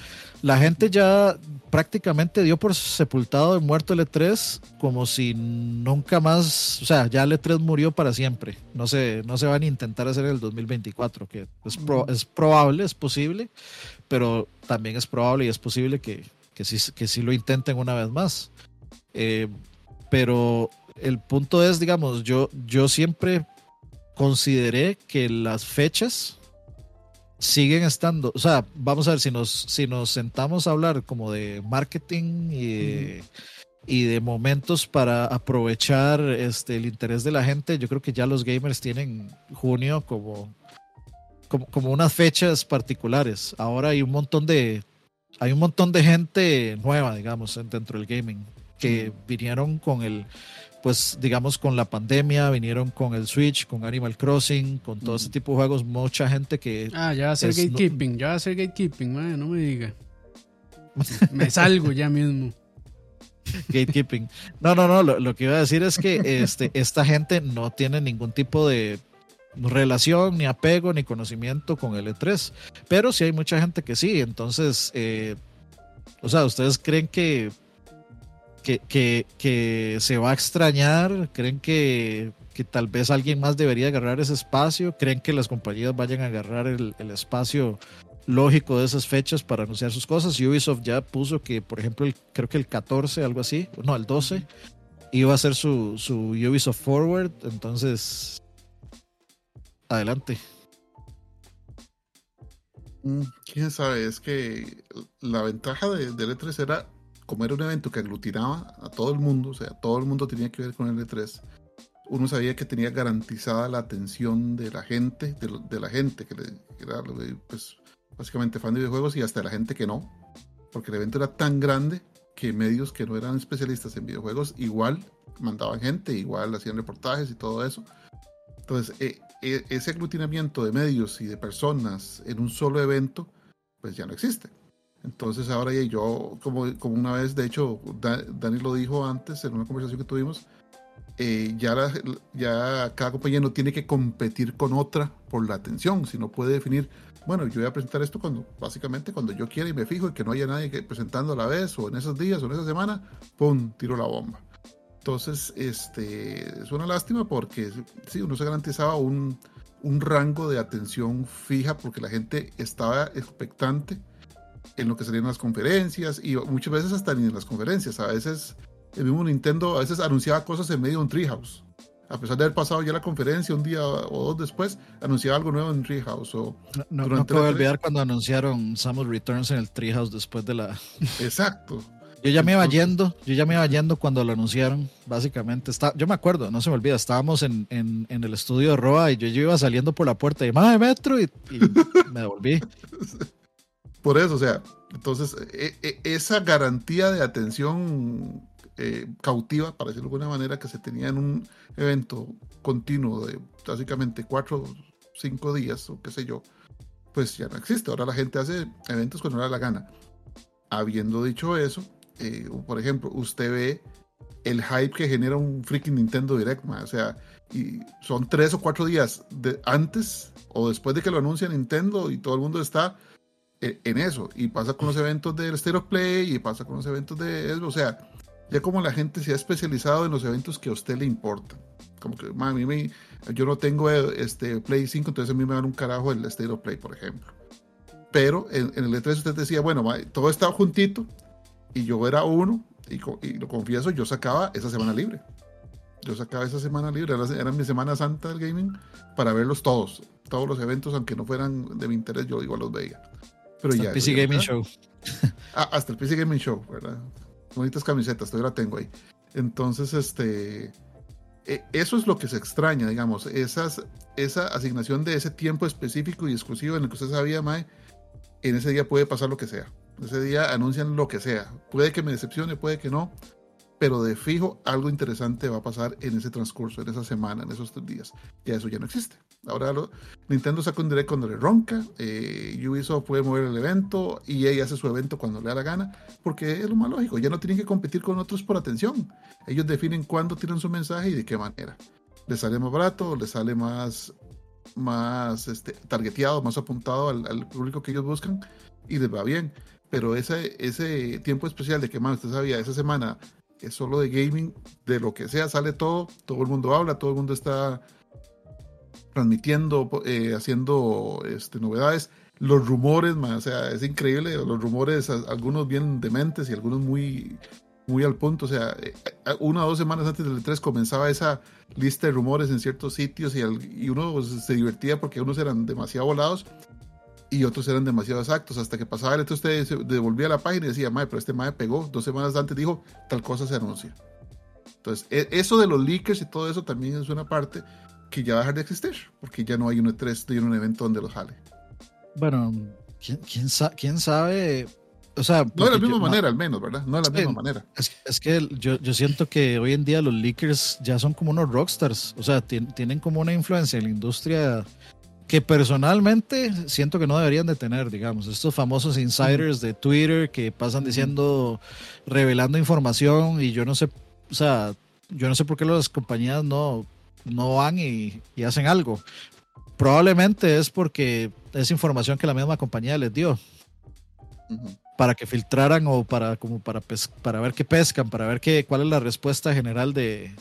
La gente ya prácticamente dio por sepultado y muerto el E3 como si nunca más, o sea, ya el E3 murió para siempre. No se, no se van a intentar hacer en el 2024, que es, es probable, es posible, pero también es probable y es posible que, que, sí, que sí lo intenten una vez más. Eh, pero el punto es, digamos, yo, yo siempre consideré que las fechas siguen estando, o sea, vamos a ver si nos, si nos sentamos a hablar como de marketing y, y de momentos para aprovechar este, el interés de la gente, yo creo que ya los gamers tienen junio como, como, como unas fechas particulares. Ahora hay un montón de, hay un montón de gente nueva, digamos, dentro del gaming, que vinieron con el pues digamos con la pandemia, vinieron con el Switch, con Animal Crossing, con todo ese tipo de juegos, mucha gente que... Ah, ya va a ser gatekeeping, ya va a ser gatekeeping, man, no me diga. me salgo ya mismo. Gatekeeping. No, no, no, lo, que iba a decir es que este, esta gente no tiene ningún tipo de relación, ni apego, ni conocimiento con el E3, pero sí hay mucha gente que sí, entonces, eh, o sea, ¿ustedes creen que que, que, se va a extrañar? ¿Creen que, que, tal vez alguien más debería agarrar ese espacio? ¿Creen que las compañías vayan a agarrar el, el espacio lógico de esas fechas para anunciar sus cosas? Ubisoft ya puso que, por ejemplo, el, creo que el 14, algo así, no, el 12, iba a ser su, su Ubisoft Forward. Entonces, adelante. Mm, quién sabe, es que la ventaja de, de E3 era como era un evento que aglutinaba a todo el mundo, o sea, todo el mundo tenía que ver con el E3, uno sabía que tenía garantizada la atención de la gente, de, la gente que, era pues, básicamente fan de videojuegos y hasta la gente que no, porque el evento era tan grande que medios que no eran especialistas en videojuegos igual mandaban gente, igual hacían reportajes y todo eso. Entonces, e, e, ese aglutinamiento de medios y de personas en un solo evento, pues ya no existe. Entonces ahora yo, como, una vez, de hecho, Dani lo dijo antes en una conversación que tuvimos, eh, ya, ya cada compañía no tiene que competir con otra por la atención, sino puede definir, bueno, yo voy a presentar esto cuando, básicamente cuando yo quiera y me fijo y que no haya nadie que, presentando a la vez o en esos días o en esa semana, ¡pum!, tiro la bomba. Entonces, este, es una lástima porque sí, uno se garantizaba un, un rango de atención fija porque la gente estaba expectante en lo que salían las conferencias y muchas veces hasta ni en las conferencias. A veces el mismo Nintendo a veces anunciaba cosas en medio de un Treehouse. A pesar de haber pasado ya la conferencia un día o dos después, anunciaba algo nuevo en Treehouse. O no, no, puedo olvidar cuando anunciaron Samus Returns en el Treehouse después de la. Exacto. Yo ya me iba yendo, yo ya me iba yendo cuando lo anunciaron, básicamente. Está, yo me acuerdo, no se me olvida, estábamos en, en, en el estudio de Roa y yo, yo, iba saliendo por la puerta y, de Metro! y, y me devolví. Por eso, o sea, entonces, e, e, esa garantía de atención eh, cautiva, para decirlo de alguna manera, que se tenía en un evento continuo de básicamente cuatro o cinco días, o qué sé yo, pues ya no existe. Ahora la gente hace eventos cuando le da la gana. Habiendo dicho eso, eh, por ejemplo, usted ve el hype que genera un freaking Nintendo Direct, o sea, y son tres o cuatro días de, antes o después de que lo anuncia Nintendo y todo el mundo está e, en eso. Y pasa con los eventos del State of Play y pasa con los eventos de O sea, ya como la gente se ha especializado en los eventos que a usted le importan. Como que, a mí me, yo no tengo este Play 5, entonces a mí me dan un carajo el State of Play, por ejemplo. Pero en, el E3 usted decía, bueno, todo estaba juntito y yo era uno, y, lo confieso, yo sacaba esa semana libre. Yo sacaba esa semana libre, era, era mi semana santa del gaming, para verlos todos. Todos los eventos, aunque no fueran de mi interés, yo igual los veía. Pero hasta ya, el PC Gaming Show. Ah, hasta el PC Gaming Show, ¿verdad? Bonitas camisetas, todavía la tengo ahí. Entonces, este. eh, eso es lo que se extraña, digamos, esas, esa asignación de ese tiempo específico y exclusivo en el que usted sabía, Mae, en ese día puede pasar lo que sea. Ese día anuncian lo que sea. Puede que me decepcione, puede que no, pero de fijo algo interesante va a pasar en ese transcurso, en esa semana, en esos tres días. Ya eso ya no existe. Ahora lo, Nintendo saca un direct cuando le ronca, eh, Ubisoft puede mover el evento y ella hace su evento cuando le da la gana, porque es lo más lógico, ya no tienen que competir con otros por atención. Ellos definen cuándo tiran su mensaje y de qué manera. Les sale más barato, les sale más, más este, targeteado, más apuntado al, al público que ellos buscan y les va bien. Pero ese, ese tiempo especial de que más usted sabía, esa semana es solo de gaming, de lo que sea, sale todo, todo el mundo habla, todo el mundo está transmitiendo, eh, haciendo este, novedades. Los rumores, o sea, es increíble, los rumores, algunos bien dementes y algunos muy, muy al punto. O sea, eh, una o dos semanas antes del E3 comenzaba esa lista de rumores en ciertos sitios y, y uno se divertía porque unos eran demasiado volados y otros eran demasiado exactos. Hasta que pasaba el usted se devolvía la página y decía, mae, pero este mae pegó. Dos semanas antes dijo, tal cosa se anuncia. Entonces, e, eso de los leakers y todo eso también es una parte que ya va a dejar de existir, porque ya no hay un E3 de un evento donde lo jale. Bueno, ¿quién, quién, quién sabe? O sea, no de la misma manera, al menos, ¿verdad? No de la misma manera. Es, es que yo, yo, siento que hoy en día los leakers ya son como unos rockstars. O sea, tienen como una influencia en la industria que personalmente siento que no deberían de tener, digamos, estos famosos insiders de Twitter que pasan diciendo, revelando información y yo no sé, o sea, yo no sé por qué las compañías no, no van y, hacen algo. Probablemente es porque es información que la misma compañía les dio. Para que filtraran o para como para para ver qué pescan, para ver qué, cuál es la respuesta general de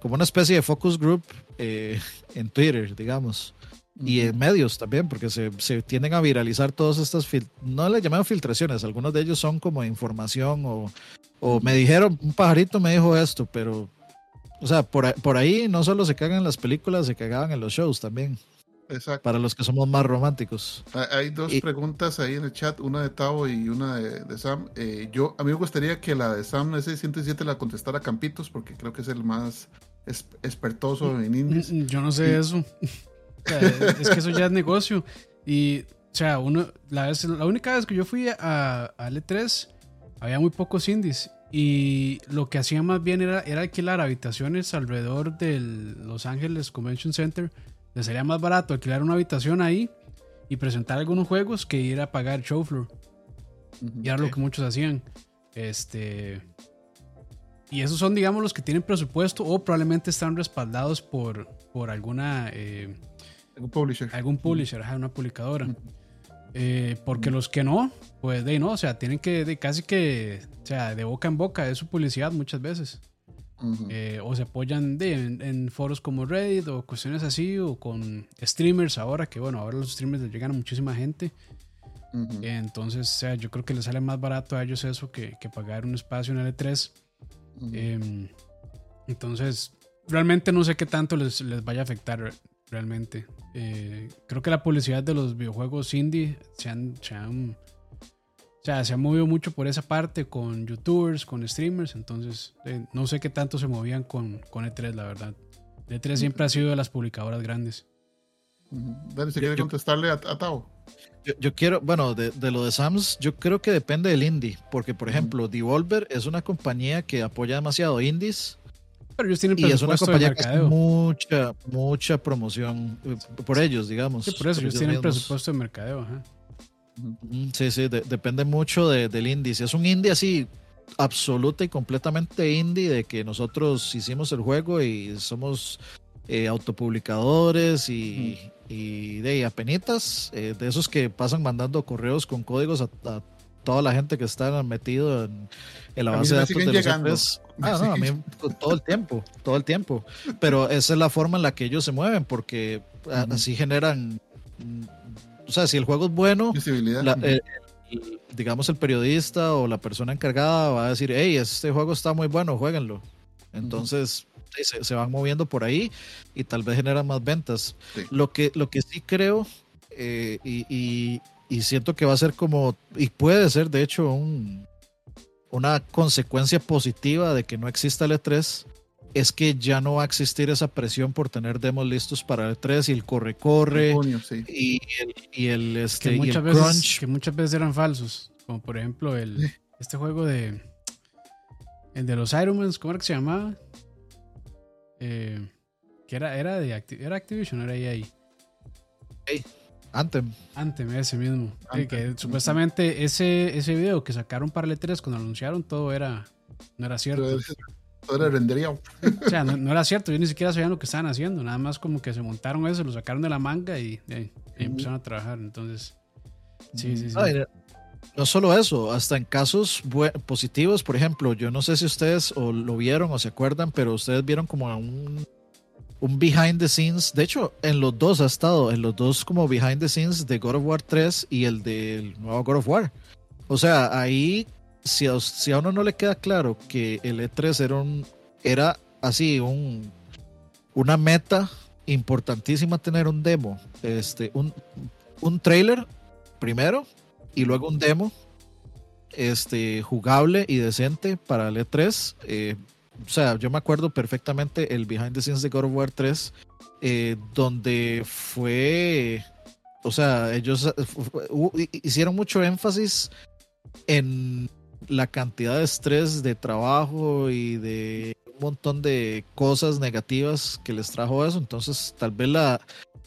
como una especie de focus group eh, en Twitter, digamos y en medios también, porque se, se tienden a viralizar todas estas, no le llamamos filtraciones, algunos de ellos son como información o, o me dijeron, un pajarito me dijo esto, pero, o sea, por, por ahí no solo se cagan en las películas, se cagaban en los shows también. Exacto. Para los que somos más románticos. Hay dos preguntas ahí en el chat, una de Tavo y una de, Sam. Eh, yo, a mí me gustaría que la de Sam ese 107 la contestara Campitos, porque creo que es el más expertoso en indies. Yo no sé eso es que eso ya es negocio. Y, o sea, uno, la, vez, la única vez que yo fui a, a L3, había muy pocos indies. Y lo que hacía más bien era, era alquilar habitaciones alrededor del Los Ángeles Convention Center. Les sería más barato alquilar una habitación ahí y presentar algunos juegos que ir a pagar show floor. Y era lo que muchos hacían. Este. Y esos son, digamos, los que tienen presupuesto o probablemente están respaldados por, por alguna. Eh, Algún publisher. Algún publisher, una publicadora. Eh, porque los que no, pues de no, o sea, tienen que de, casi que, o sea, de boca en boca es su publicidad muchas veces. Eh, o se apoyan de, en, foros como Reddit o cuestiones así, o con streamers ahora, que bueno, ahora los streamers les llegan a muchísima gente. entonces, o sea, yo creo que les sale más barato a ellos eso que, que pagar un espacio en L3. Em, entonces, realmente no sé qué tanto les, les vaya a afectar realmente. Eh, creo que la publicidad de los videojuegos indie se han, se han, o sea, se ha movido mucho por esa parte con youtubers, con streamers, entonces eh, no sé qué tanto se movían con, con E3, la verdad. E3 siempre ha sido de las publicadoras grandes. Dale, si quiere contestarle a, Tao. Yo, quiero, bueno, de, de, lo de Sams, yo creo que depende del indie, porque por ejemplo, Devolver es una compañía que apoya demasiado indies pero ellos tienen y es una compañía que hace mucha, mucha promoción eh, por ellos, digamos. Sí, por eso ellos, tienen presupuesto de mercadeo. Sí, sí, depende mucho del indie. Si es un indie así, absoluta y completamente indie, de que nosotros hicimos el juego y somos eh, autopublicadores y, y de apenitas, eh, de esos que pasan mandando correos con códigos a, a toda la gente que está metido en el avance de datos de los Ah, no, a mí todo el tiempo, todo el tiempo. Pero esa es la forma en la que ellos se mueven, porque así generan. Mm, o sea, si el juego es bueno, digamos el periodista o la persona encargada va a decir, hey, este juego está muy bueno, jueguenlo. Entonces se, van moviendo por ahí y tal vez generan más ventas. Lo, que, lo que sí creo eh, y, y siento que va a ser como, y puede ser de hecho un, una consecuencia positiva de que no exista el E3 es que ya no va a existir esa presión por tener demos listos para el 3 y el corre-corre sí. y el, y el, este, que, y muchas el veces, crunch. que muchas veces eran falsos. Como por ejemplo el, este juego de. El de los Ironmans, ¿cómo era que se llamaba? Eh, que era, era de Acti- era Activision, era EA. Anthem. Anthem, ese mismo. Sí, Anthem, que ujú. supuestamente ese, ese video que sacaron para el E3 cuando anunciaron todo era. No era cierto. Entonces, todo era rendería. O sea, no, no era cierto. Yo ni siquiera sabía lo que estaban haciendo. Nada más como que se montaron eso, lo sacaron de la manga y, y- y empezaron a trabajar. Entonces. Sí, sí, sí. Ay, no solo eso, hasta en casos positivos, por ejemplo, yo no sé si ustedes o lo vieron o se acuerdan, pero ustedes vieron como a un, un behind the scenes. De hecho, en los dos ha estado, en los dos como behind the scenes de God of War 3 y el del nuevo God of War. O sea, ahí, si a, si a uno no le queda claro que el E3 era, un, era así, un, una meta importantísima tener un demo, este, un, un trailer primero y luego un demo este, jugable y decente para el E3. Eh, o sea, yo me acuerdo perfectamente el behind the scenes de God of War 3, eh, donde fue, o sea, ellos eh, hicieron mucho énfasis en la cantidad de estrés de trabajo y de un montón de cosas negativas que les trajo eso. Entonces, tal vez la,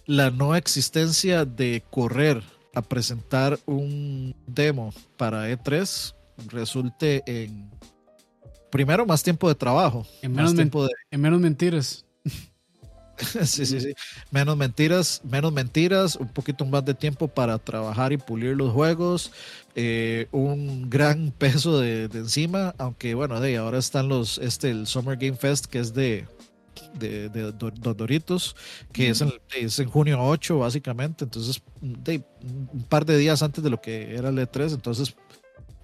la no existencia de correr a presentar un demo para E3 resulte en primero más tiempo de trabajo, En menos, men- tiempo de en menos mentiras. sí, sí, sí, menos mentiras, menos mentiras, un poquito más de tiempo para trabajar y pulir los juegos, eh, un gran peso de, de encima, aunque bueno, de ahora están los este el Summer Game Fest que es de de, de Do- Do- Doritos, que es, en, es en junio 8 básicamente, entonces de, un par de días antes de lo que era el E3, entonces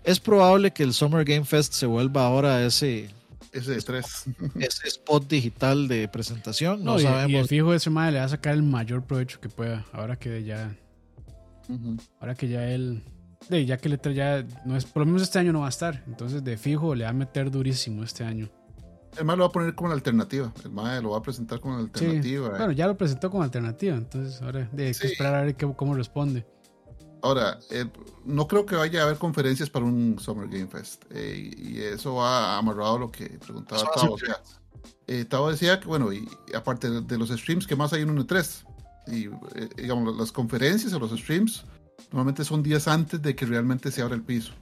es probable que el Summer Game Fest se vuelva ahora ese, Ese de tres. ese spot digital de presentación, no, No, y, y el sabemos. fijo ese madre le va a sacar el mayor provecho que pueda. Ahora que ya. Ahora que ya él. de, ya que le trae ya. No es, por lo menos este año no va a estar. Entonces, de fijo le va a meter durísimo este año. El MAE lo va a poner como la alternativa. El MAE lo va a presentar como la Sí. alternativa. Bueno, ya lo presentó como alternativa. Entonces, ahora de, hay que Sí. esperar a ver qué- cómo responde. Ahora, eh, no creo que vaya a haber conferencias para un Summer Game Fest. eh, y eso va amarrado a lo que preguntaba Tavo. O sea, eh, Tavo decía que, bueno, y aparte de, de los streams, que más hay en un E3? Y, eh, digamos, las conferencias o los streams normalmente son días antes de que realmente se abra el piso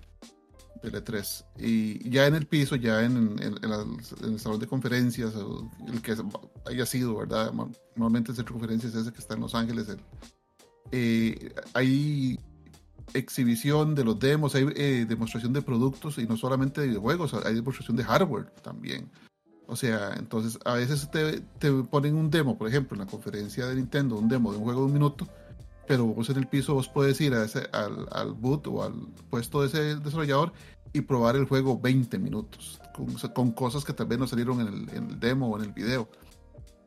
del E3. Y ya en el piso, ya en, en- en la- en el salón de conferencias, o el que haya sido, ¿verdad? Normalmente el centro de conferencias es ese que está en Los Ángeles. el- eh, hay exhibición de los demos, hay eh, demostración de productos y no solamente de videojuegos, hay demostración de hardware también. O sea, entonces a veces te, te ponen un demo, por ejemplo, en la conferencia de Nintendo, un demo de un juego de un minuto, pero vos en el piso vos puedes ir a ese, al, al boot o al puesto de ese desarrollador y probar el juego 20 minutos, con, con cosas que tal vez no salieron en el, en el demo o en el video.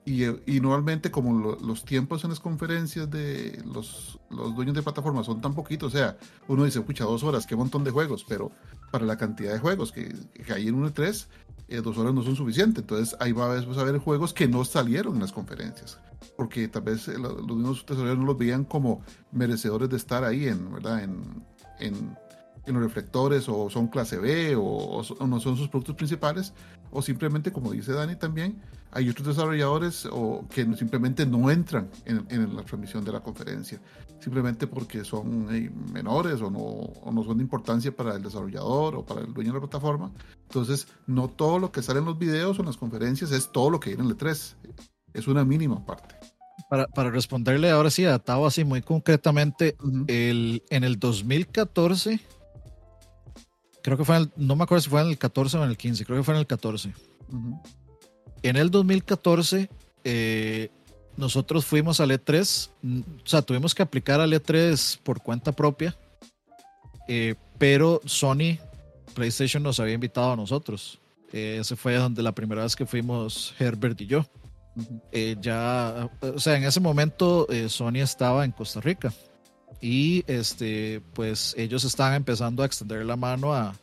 Y, normalmente como lo- los tiempos en las conferencias de los, los dueños de plataformas son tan poquitos, o sea, uno dice, pucha, dos horas, qué montón de juegos, pero para la cantidad de juegos que, hay en un E3, eh, dos horas no son suficientes. Entonces ahí va a después a haber juegos que no salieron en las conferencias, porque tal vez eh, lo- los mismos desarrolladores no los veían como merecedores de estar ahí en, ¿verdad? En, en, en los reflectores o son clase B o, o no son sus productos principales o simplemente como dice Dani también hay otros desarrolladores o que simplemente no entran en, en la transmisión de la conferencia simplemente porque son eh, menores o no, o no son de importancia para el desarrollador o para el dueño de la plataforma. Entonces no todo lo que sale en los videos o en las conferencias es todo lo que hay en el E3 es una mínima parte. Para, para responderle ahora sí a Tavo así muy concretamente, Ujú. el, en el 2014, creo que fue en el, no me acuerdo si fue en el 14 o en el 15, creo que fue en el 14. Ujú. En el 2014, eh, nosotros fuimos al E3, mm, o sea, tuvimos que aplicar al E3 por cuenta propia, eh, pero Sony, PlayStation nos había invitado a nosotros. Eh, ese fue donde la primera vez que fuimos Herbert y yo. Ujú. Eh, ya, o sea, en ese momento eh, Sony estaba en Costa Rica y este, pues ellos estaban empezando a extender la mano a,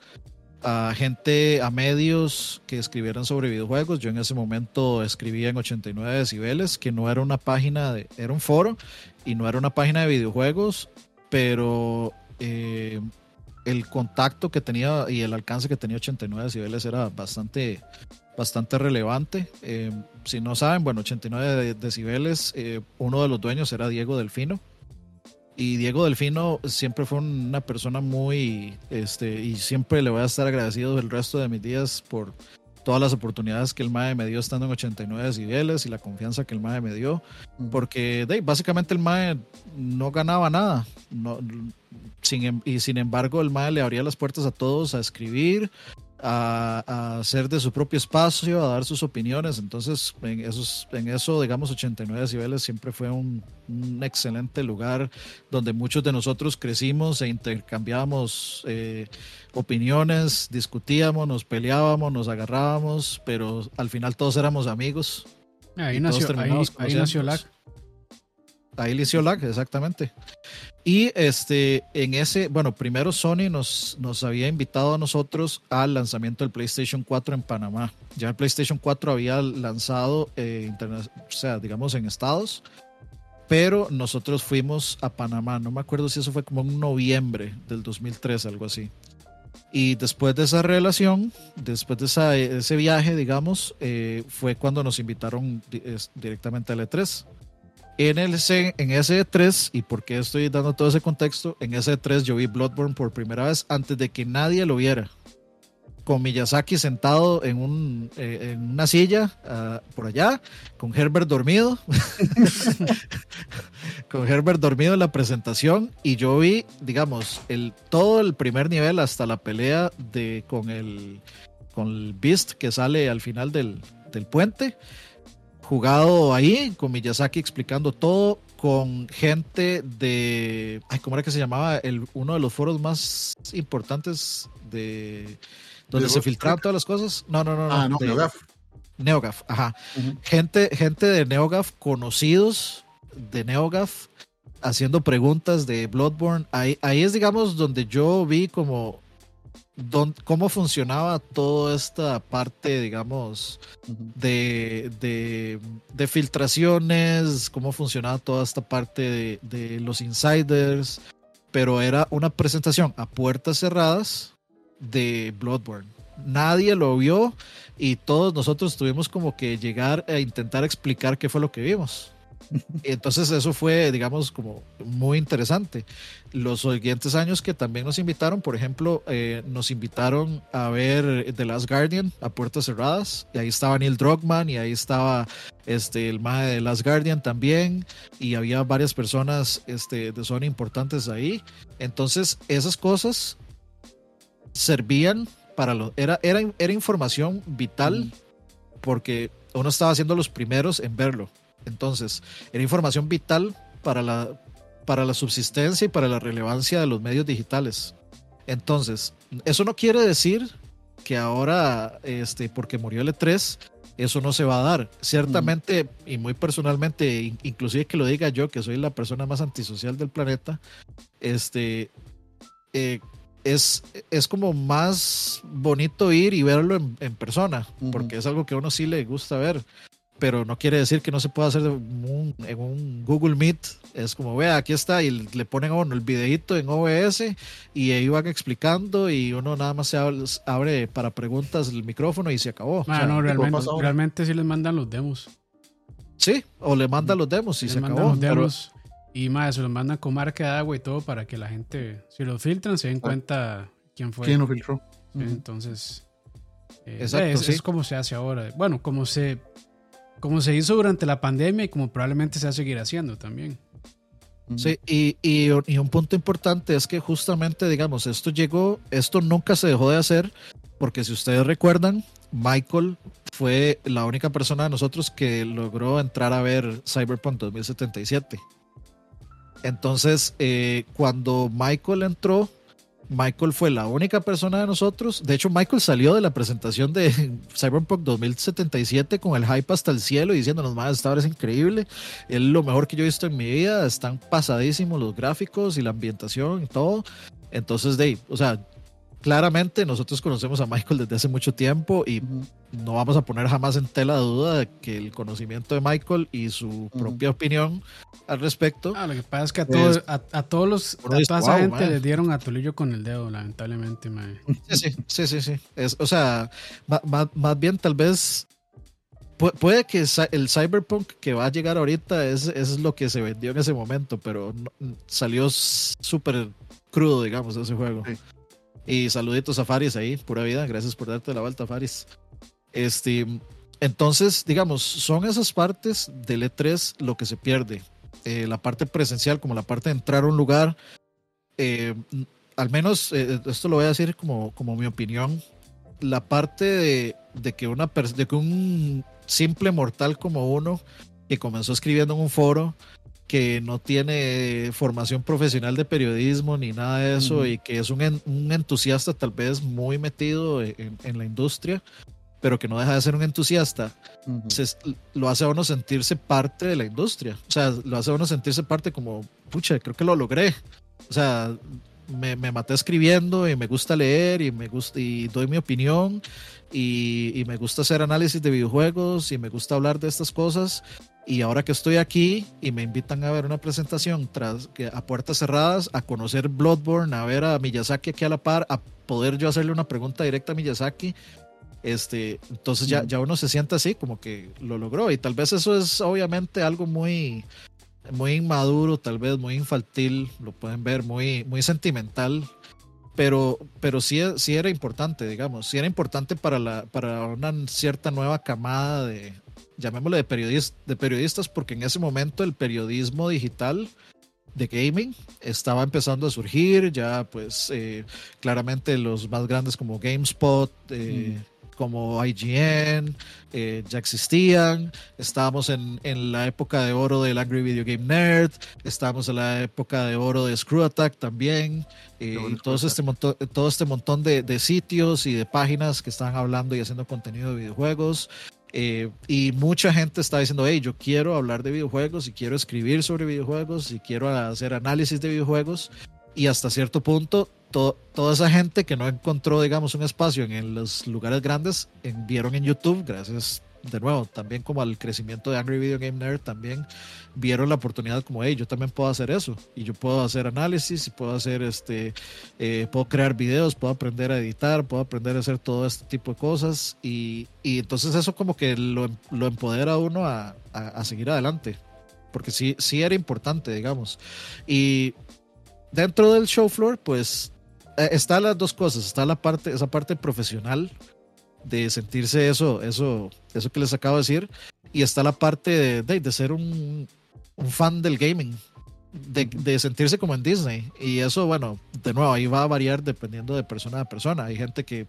a gente, a medios que escribieran sobre videojuegos. Yo en ese momento escribía en 89 decibeles, que no era una página, de, era un foro y no era una página de videojuegos, pero eh, el contacto que tenía y el alcance que tenía 89 decibeles era bastante, bastante relevante. Eh, si no saben, bueno, 89 decibeles, eh, uno de los dueños era Diego Delfino y Diego Delfino siempre fue una persona muy, este, y siempre le voy a estar agradecido el resto de mis días por todas las oportunidades que el MAE me dio estando en 89 decibeles y la confianza que el MAE me dio, porque de, básicamente el MAE no ganaba nada, no, sin, y sin embargo el MAE le abría las puertas a todos a escribir, a, hacer de su propio espacio, a dar sus opiniones. Entonces, en, esos, en eso, digamos, 89 decibeles siempre fue un, excelente lugar donde muchos de nosotros crecimos e intercambiábamos eh, opiniones, discutíamos, nos peleábamos, nos agarrábamos, pero al final todos éramos amigos. Ahí, nació, ahí, ahí nació LAC. Ahí nació LAC, exactamente. Y este, en ese, bueno, primero Sony nos, nos había invitado a nosotros al lanzamiento del PlayStation 4 en Panamá. Ya el PlayStation 4 había lanzado, eh, o sea, digamos en Estados, pero nosotros fuimos a Panamá. No me acuerdo si eso fue como en noviembre del 2003, algo así. Y después de esa relación, después de ese viaje, digamos, eh, fue cuando nos invitaron directamente al E3 en, el, en ese 3 y por qué estoy dando todo ese contexto, en ese 3 yo vi Bloodborne por primera vez antes de que nadie lo viera. Con Miyazaki sentado en, un, eh, en una silla ah, por allá, con Herbert dormido, con Herbert dormido en la presentación y yo vi, digamos, el, todo el primer nivel hasta la pelea de, con, el, con el Beast que sale al final del, del puente jugado ahí, con Miyazaki explicando todo, con gente de, ay, ¿cómo era que se llamaba? El, uno de los foros más importantes de donde se filtraban todas las cosas. No, no, no, no. Ah, no, Neogaf. Neogaf, ajá. gente, gente de Neogaf, conocidos de Neogaf, haciendo preguntas de Bloodborne. Ahí, ahí es, digamos, donde yo vi como cómo funcionaba toda esta parte, digamos, de, de, filtraciones, cómo funcionaba toda esta parte de, los insiders, pero era una presentación a puertas cerradas de Bloodborne. Nadie lo vio y todos nosotros tuvimos como que llegar a intentar explicar qué fue lo que vimos. Entonces eso fue, digamos, como muy interesante. Los siguientes años que también nos invitaron, por ejemplo, eh, nos invitaron a ver The Last Guardian a puertas cerradas, y ahí estaba Neil Druckmann, y ahí estaba este, el MAE de The Last Guardian también, y había varias personas este, de Sony importantes ahí. Entonces esas cosas servían para lo... Era, era, era información vital porque uno estaba siendo los primeros en verlo. Entonces, era información vital para la, para la subsistencia y para la relevancia de los medios digitales. Entonces, eso no quiere decir que ahora, este, porque murió el E3, eso no se va a dar. Ciertamente, y muy personalmente, inclusive que lo diga yo, que soy la persona más antisocial del planeta, este, eh, es, es como más bonito ir y verlo en, persona, porque es algo que a uno sí le gusta ver pero no quiere decir que no se pueda hacer en un, Google Meet. Es como, vea, aquí está, y le ponen a uno el videito en OBS y ahí van explicando y uno nada más se abre, para preguntas el micrófono y se acabó. Ah, no, realmente, realmente sí les mandan los demos. Sí, o le mandan los demos y se acabó. y más, se los mandan con marca de agua y todo para que la gente, si los filtran, se den ah. cuenta quién fue. ¿Quién lo filtró? Entonces, eh, es como se hace ahora. Bueno, como se como se hizo durante la pandemia y como probablemente se va a seguir haciendo también. Sí, y, y, un punto importante es que justamente, digamos, esto llegó, esto nunca se dejó de hacer, porque si ustedes recuerdan, Michael fue la única persona de nosotros que logró entrar a ver Cyberpunk 2077. Entonces, eh, cuando Michael entró, Michael fue la única persona de nosotros. De hecho, Michael salió de la presentación de Cyberpunk 2077 con el hype hasta el cielo diciéndonos, más esta hora es increíble. Es lo mejor que yo he visto en mi vida. Están pasadísimos los gráficos y la ambientación y todo. Entonces, Dave, o sea, claramente nosotros conocemos a Michael desde hace mucho tiempo y no vamos a poner jamás en tela de duda que el conocimiento de Michael y su propia opinión al respecto. Ah, lo que pasa es que a, todos, a, todos los, a toda esa gente les dieron a Tolillo con el dedo, lamentablemente, Sí, sí, sí, sí, Es, o sea, más, más bien tal vez puede que el cyberpunk que va a llegar ahorita es, es lo que se vendió en ese momento, pero salió súper crudo, digamos, ese juego. Y saluditos a Faris ahí, pura vida. Gracias por darte la vuelta, Faris. Este, entonces, digamos, son esas partes del E3 lo que se pierde. Eh, la parte presencial, como la parte de entrar a un lugar. Eh, al menos, eh, esto lo voy a decir como, como mi opinión. La parte de, de que, una, de que un simple mortal como uno que comenzó escribiendo en un foro que no tiene formación profesional de periodismo ni nada de eso y que es un, un, entusiasta tal vez muy metido en, la industria, pero que no deja de ser un entusiasta, lo hace a uno sentirse parte de la industria. O sea, lo hace a uno sentirse parte como, pucha, creo que lo logré. O sea, me, me maté escribiendo y me gusta leer y me gusta y doy mi opinión y, me gusta hacer análisis de videojuegos y me gusta hablar de estas cosas. Y ahora que estoy aquí y me invitan a ver una presentación tras, a puertas cerradas, a conocer Bloodborne, a ver a Miyazaki aquí a la par, a poder yo hacerle una pregunta directa a Miyazaki, este, entonces ya, ya uno se siente así, como que lo logró. Y tal vez eso es obviamente algo muy, muy inmaduro, tal vez muy infantil, lo pueden ver, muy, muy sentimental pero, pero sí, sí era importante, digamos, sí era importante para, la, para una cierta nueva camada de, llamémosle de, periodistas, de periodistas, porque en ese momento el periodismo digital de gaming estaba empezando a surgir, ya pues eh, claramente los más grandes como GameSpot, eh, como IGN eh, ya existían. Estábamos en, en, la época de oro del Angry Video Game Nerd. Estábamos en la época de oro de Screw Attack también. Eh, y todo este, montón, todo este montón de, de, sitios y de páginas que estaban hablando y haciendo contenido de videojuegos. Eh, y mucha gente está diciendo, hey, yo quiero hablar de videojuegos y quiero escribir sobre videojuegos y quiero hacer análisis de videojuegos. Y hasta cierto punto toda esa gente que no encontró, digamos, un espacio en, los lugares grandes, vieron en YouTube, gracias de nuevo, también como al crecimiento de Angry Video Game Nerd, también vieron la oportunidad como, hey, yo también puedo hacer eso, y yo puedo hacer análisis, puedo hacer, este, eh, puedo crear videos, puedo aprender a editar, puedo aprender a hacer todo este tipo de cosas, y, y entonces eso como que lo, lo empodera a uno a, a, a, seguir adelante, porque sí, sí era importante, digamos, y dentro del show floor, pues eh, está las dos cosas, está la parte, esa parte profesional de sentirse eso, eso, eso que les acabo de decir, y está la parte de, de, ser un, un, fan del gaming, de, de, sentirse como en Disney. Y eso, bueno, de nuevo, ahí va a variar dependiendo de persona a persona. Hay gente que,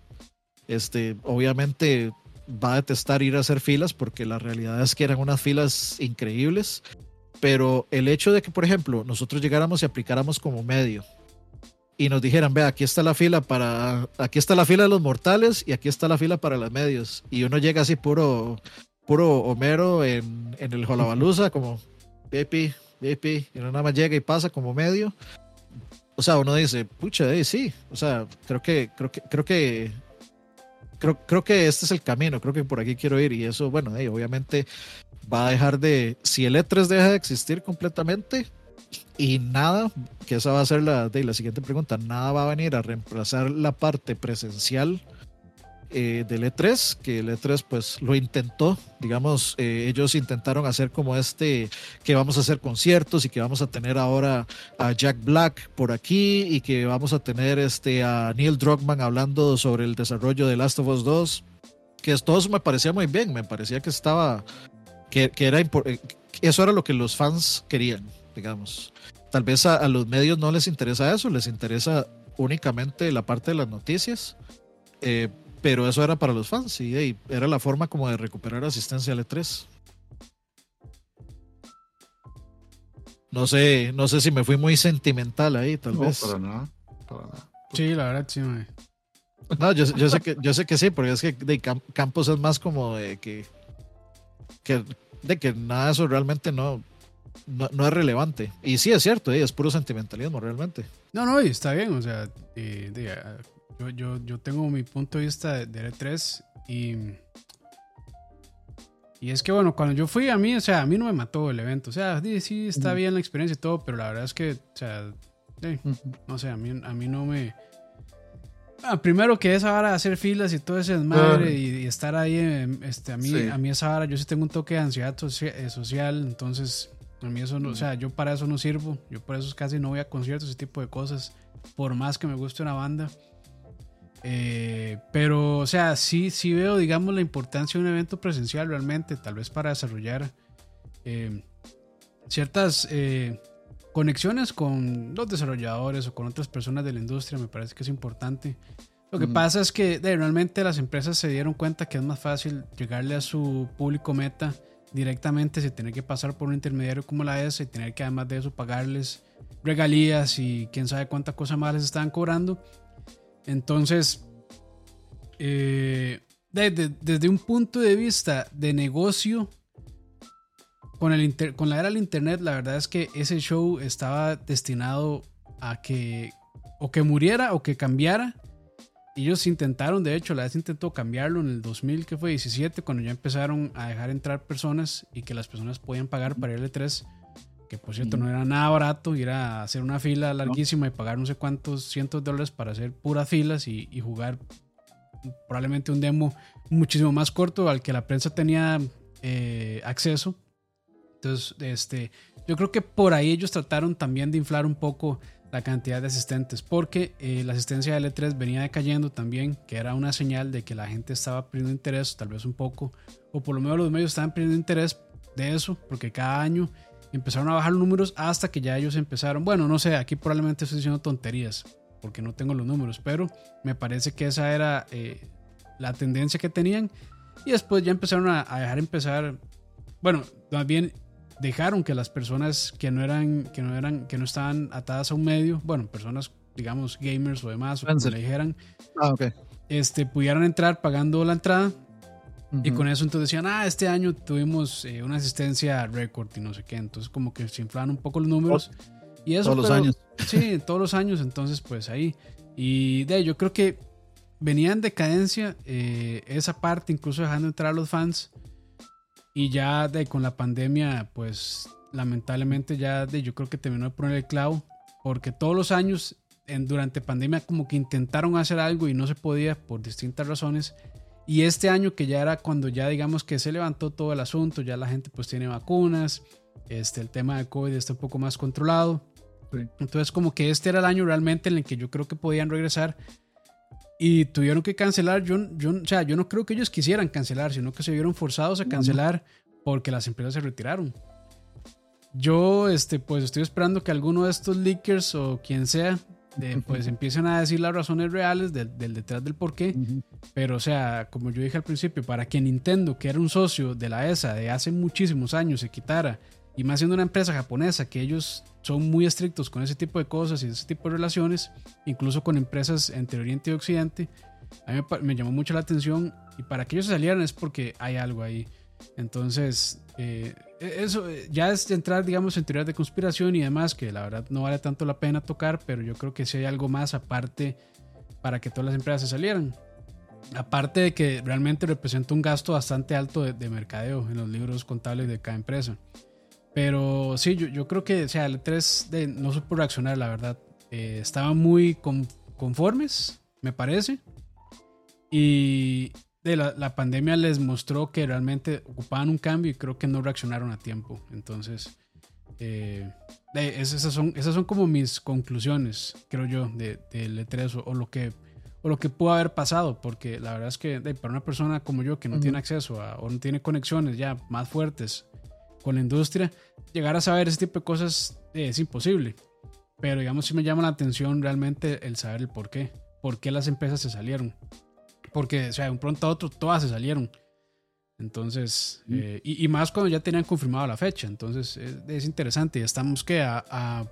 este, obviamente va a detestar ir a hacer filas porque la realidad es que eran unas filas increíbles. Pero el hecho de que, por ejemplo, nosotros llegáramos y aplicáramos como medio y nos dijeran, ve, aquí está la fila para, aquí está la fila de los mortales y aquí está la fila para los medios. Y uno llega así puro, puro Homero en, en el Jolabaluza, como VIP, VIP, y uno nada más llega y pasa como medio. O sea, uno dice, pucha, sí, o sea, creo que, creo que, creo que, creo, creo que este es el camino, creo que por aquí quiero ir. Y eso, bueno, obviamente va a dejar de, si el E3 deja de existir completamente, y nada, que esa va a ser la, de la siguiente pregunta, nada va a venir a reemplazar la parte presencial eh, del E3, que el E3 pues lo intentó, digamos, eh, ellos intentaron hacer como este, que vamos a hacer conciertos y que vamos a tener ahora a Jack Black por aquí y que vamos a tener este, a Neil Druckmann hablando sobre el desarrollo de Last of Us 2, que todo eso me parecía muy bien, me parecía que estaba, que, que era, eh, eso era lo que los fans querían digamos. Tal vez a, los medios no les interesa eso, les interesa únicamente la parte de las noticias, eh, pero eso era para los fans y era la forma como de recuperar asistencia al E3. No sé, no sé si me fui muy sentimental ahí, tal no, vez. Para nada, para nada. Sí, la verdad, sí, No, yo, yo, sé que, yo sé que sí, porque es que de Campos es más como de que, que, de que nada de eso realmente no, no, no, es relevante. Y sí es cierto, es puro sentimentalismo realmente. No, no, y está bien, o sea, Yo, yo, yo tengo mi punto de vista de, de E3 y. Y es que, bueno, cuando yo fui a mí, o sea, a mí no me mató el evento. O sea, sí, sí está bien la experiencia y todo, pero la verdad es que, o sea, eh, no sé, a mí, a mí no me. Ah, primero que esa vara de hacer filas y todo ese desmadre y, y estar ahí, eh, este, a mí, Sí. a mí esa vara, yo sí tengo un toque de ansiedad socia- eh, social, entonces a mí eso no, o sea, yo para eso no sirvo, yo por eso casi no voy a conciertos, ese tipo de cosas, por más que me guste una banda. Eh, pero, o sea, sí, sí veo, digamos, la importancia de un evento presencial realmente, tal vez para desarrollar eh, ciertas eh, conexiones con los desarrolladores o con otras personas de la industria, me parece que es importante. Lo que Ujú. pasa es que de, realmente las empresas se dieron cuenta que es más fácil llegarle a su público meta directamente sin tener que pasar por un intermediario como la ESA y tener que además de eso pagarles regalías y quién sabe cuánta cosa más les estaban cobrando. Entonces, eh, de- de- desde un punto de vista de negocio, con, el con la era del internet, la verdad es que ese show estaba destinado a que o que muriera o que cambiara. Ellos intentaron, de hecho, la vez intentó cambiarlo en el 2000, que fue 17, cuando ya empezaron a dejar entrar personas y que las personas podían pagar para el L3, que por cierto no era nada barato, ir a hacer una fila larguísima y pagar no sé cuántos cientos de dólares para hacer puras filas y, y jugar probablemente un demo muchísimo más corto al que la prensa tenía eh, acceso. Entonces, este, yo creo que por ahí ellos trataron también de inflar un poco la cantidad de asistentes, porque eh, la asistencia de L3 venía decayendo también, que era una señal de que la gente estaba perdiendo interés, tal vez un poco, o por lo menos los medios estaban perdiendo interés de eso, porque cada año empezaron a bajar los números hasta que ya ellos empezaron, bueno, no sé, aquí probablemente estoy diciendo tonterías, porque no tengo los números, pero me parece que esa era eh, la tendencia que tenían, y después ya empezaron a, a dejar empezar, bueno, más dejaron que las personas que no eran que no eran que no estaban atadas a un medio bueno personas digamos gamers o demás o como le dijeran Ah, ok. este pudieran entrar pagando la entrada y con eso entonces decían ah este año tuvimos eh, una asistencia récord y no sé qué entonces como que se inflaban un poco los números y eso Todos los pero- años. Sí, todos los años, entonces pues ahí. Y de ahí, yo creo que venía en decadencia eh, esa parte, incluso dejando entrar a los fans. Y ya de con la pandemia, pues lamentablemente ya de, yo creo que terminó de poner el clavo, porque todos los años en, durante pandemia como que intentaron hacer algo y no se podía por distintas razones. Y este año que ya era cuando ya digamos que se levantó todo el asunto, ya la gente pues tiene vacunas, este, el tema de COVID está un poco más controlado. Sí. Entonces como que este era el año realmente en el que yo creo que podían regresar y tuvieron que cancelar. Yo, yo, o sea, yo no creo que ellos quisieran cancelar, sino que se vieron forzados a cancelar porque las empresas se retiraron. Yo, este, pues estoy esperando que alguno de estos leakers o quien sea, de, pues empiecen a decir las razones reales del, del detrás del por qué. Ujú. Pero, o sea, como yo dije al principio, para que Nintendo, que era un socio de la ESA de hace muchísimos años, se quitara, y más siendo una empresa japonesa, que ellos son muy estrictos con ese tipo de cosas y ese tipo de relaciones, incluso con empresas entre Oriente y Occidente, a mí me, me llamó mucho la atención. Y para que ellos se salieran es porque hay algo ahí. Entonces, eh, eso eh, ya es entrar, digamos, en teorías de conspiración y demás, que la verdad no vale tanto la pena tocar, pero yo creo que sí hay algo más aparte para que todas las empresas se salieran. Aparte de que realmente representa un gasto bastante alto de, de mercadeo en los libros contables de cada empresa. Pero sí, yo, yo creo que, o sea, el 3 de, no supo reaccionar, la verdad. Eh, estaban muy con- conformes, me parece. Y de la, la pandemia les mostró que realmente ocupaban un cambio y creo que no reaccionaron a tiempo. Entonces, eh, de- es- esas, son, esas son como mis conclusiones, creo yo, de, del E3 o, o lo que o lo que pudo haber pasado, porque la verdad es que de, para una persona como yo que no tiene acceso a, o no tiene conexiones ya más fuertes con la industria, llegar a saber ese tipo de cosas eh, es imposible. Pero digamos, sí me llama la atención realmente el saber el por qué. ¿Por qué las empresas se salieron? Porque, o sea, de un pronto a otro todas se salieron. Entonces, Mm. eh, y, y más cuando ya tenían confirmado la fecha. Entonces, es, es interesante. Estamos que a, a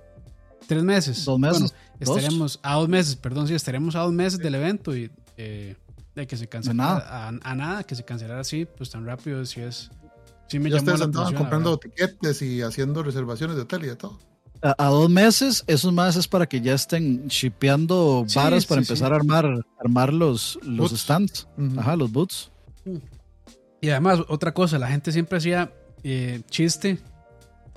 tres meses. Dos meses. Bueno, ¿Dos? estaríamos a dos meses, perdón, sí, estaríamos a dos meses del evento y eh, de que se cancelara nada. A, a nada, que se cancelara así, pues tan rápido, sí es. Sí me Ya llamó ustedes la andaban comprando tiquetes y haciendo reservaciones de hotel y de todo. a, dos meses, esos más es para que ya estén shipeando varas para empezar a armar, armar los, los stands, ajá, los boots. Y además, otra cosa, la gente siempre hacía eh, chiste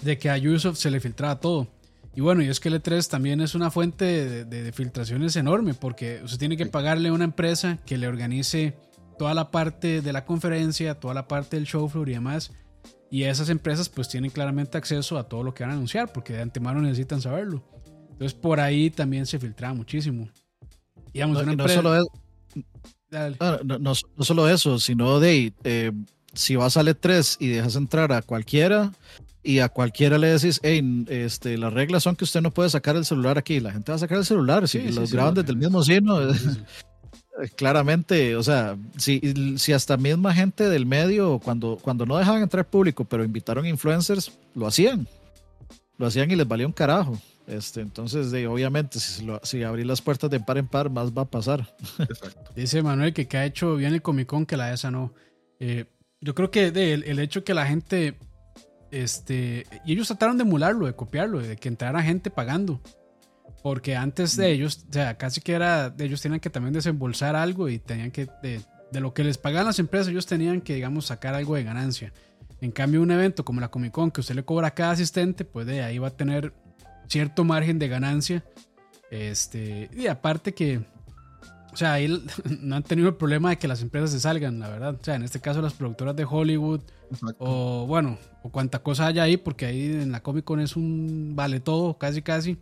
de que a Ubisoft se le filtraba todo. Y bueno, y es que el E3 también es una fuente de, filtraciones enorme, porque usted tiene que pagarle a una empresa que le organice toda la parte de la conferencia, toda la parte del show floor y demás. Y esas empresas pues tienen claramente acceso a todo lo que van a anunciar, porque de antemano necesitan saberlo. Entonces por ahí también se filtraba muchísimo. Digamos, no, solo es, no, solo eso, sino de eh, si vas al E3 y dejas entrar a cualquiera, y a cualquiera le decís, hey, este, las reglas son que usted no puede sacar el celular aquí. La gente va a sacar el celular, si los graban desde el mismo signo. Claramente, o sea, si, si hasta misma gente del medio, cuando, cuando no dejaban entrar público, pero invitaron influencers, lo hacían. Lo hacían y les valía un carajo. Este, entonces, de, obviamente, si, si abrí las puertas de par en par, más va a pasar. Dice Manuel que, que ha hecho bien el Comic Con, que la ESA no. Eh, yo creo que de, el, el hecho que la gente este, y ellos trataron de emularlo, de copiarlo, de que entrara gente pagando. Porque antes de ellos, o sea, casi que era, ellos tenían que también desembolsar algo y tenían que, de, lo que les pagaban las empresas, ellos tenían que, digamos, sacar algo de ganancia. En cambio, un evento como la Comic Con, que usted le cobra a cada asistente, pues de ahí va a tener cierto margen de ganancia. Este, y aparte que, o sea, ahí no han tenido el problema de que las empresas se salgan, la verdad. O sea, en este caso las productoras de Hollywood o bueno, o cuánta cosa haya ahí, porque ahí en la Comic Con es un vale todo, casi casi.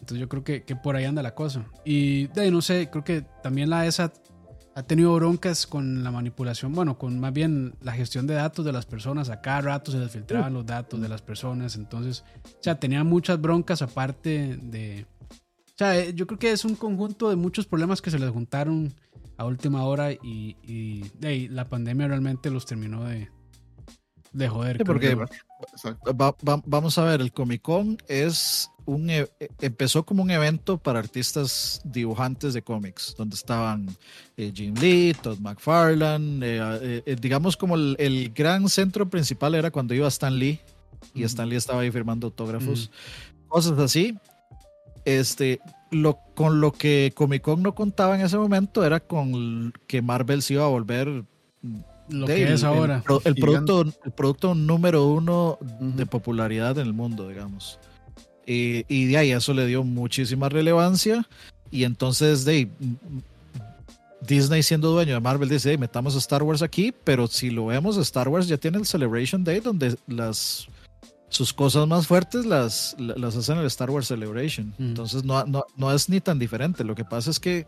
Entonces yo creo que, que por ahí anda la cosa. Y de ahí no sé, creo que también la ESA ha tenido broncas con la manipulación, bueno, con más bien la gestión de datos de las personas. A cada rato se les filtraban los datos de las personas. Entonces, o sea, tenía muchas broncas aparte de... O sea, eh, yo creo que es un conjunto de muchos problemas que se les juntaron a última hora y, y de ahí, la pandemia realmente los terminó de, de joder. porque vamos a ver, el Comic Con es un e, empezó como un evento para artistas dibujantes de cómics, donde estaban eh, Jim Lee, Todd McFarlane, eh, eh, digamos como el, gran centro principal era cuando iba Stan Lee y Stan Lee estaba ahí firmando autógrafos, cosas así. Este, lo, con lo que Comic Con no contaba en ese momento era con que Marvel se iba a volver lo que es ahora. El, producto, el producto número uno de popularidad en el mundo, digamos. Y, y, de ahí eso le dio muchísima relevancia. Y entonces de Disney siendo dueño de Marvel dice, metamos a Star Wars aquí, pero si lo vemos, Star Wars ya tiene el Celebration Day donde las sus cosas más fuertes las, las hacen en el Star Wars Celebration. Entonces no, no, no, es ni tan diferente. Lo que pasa es que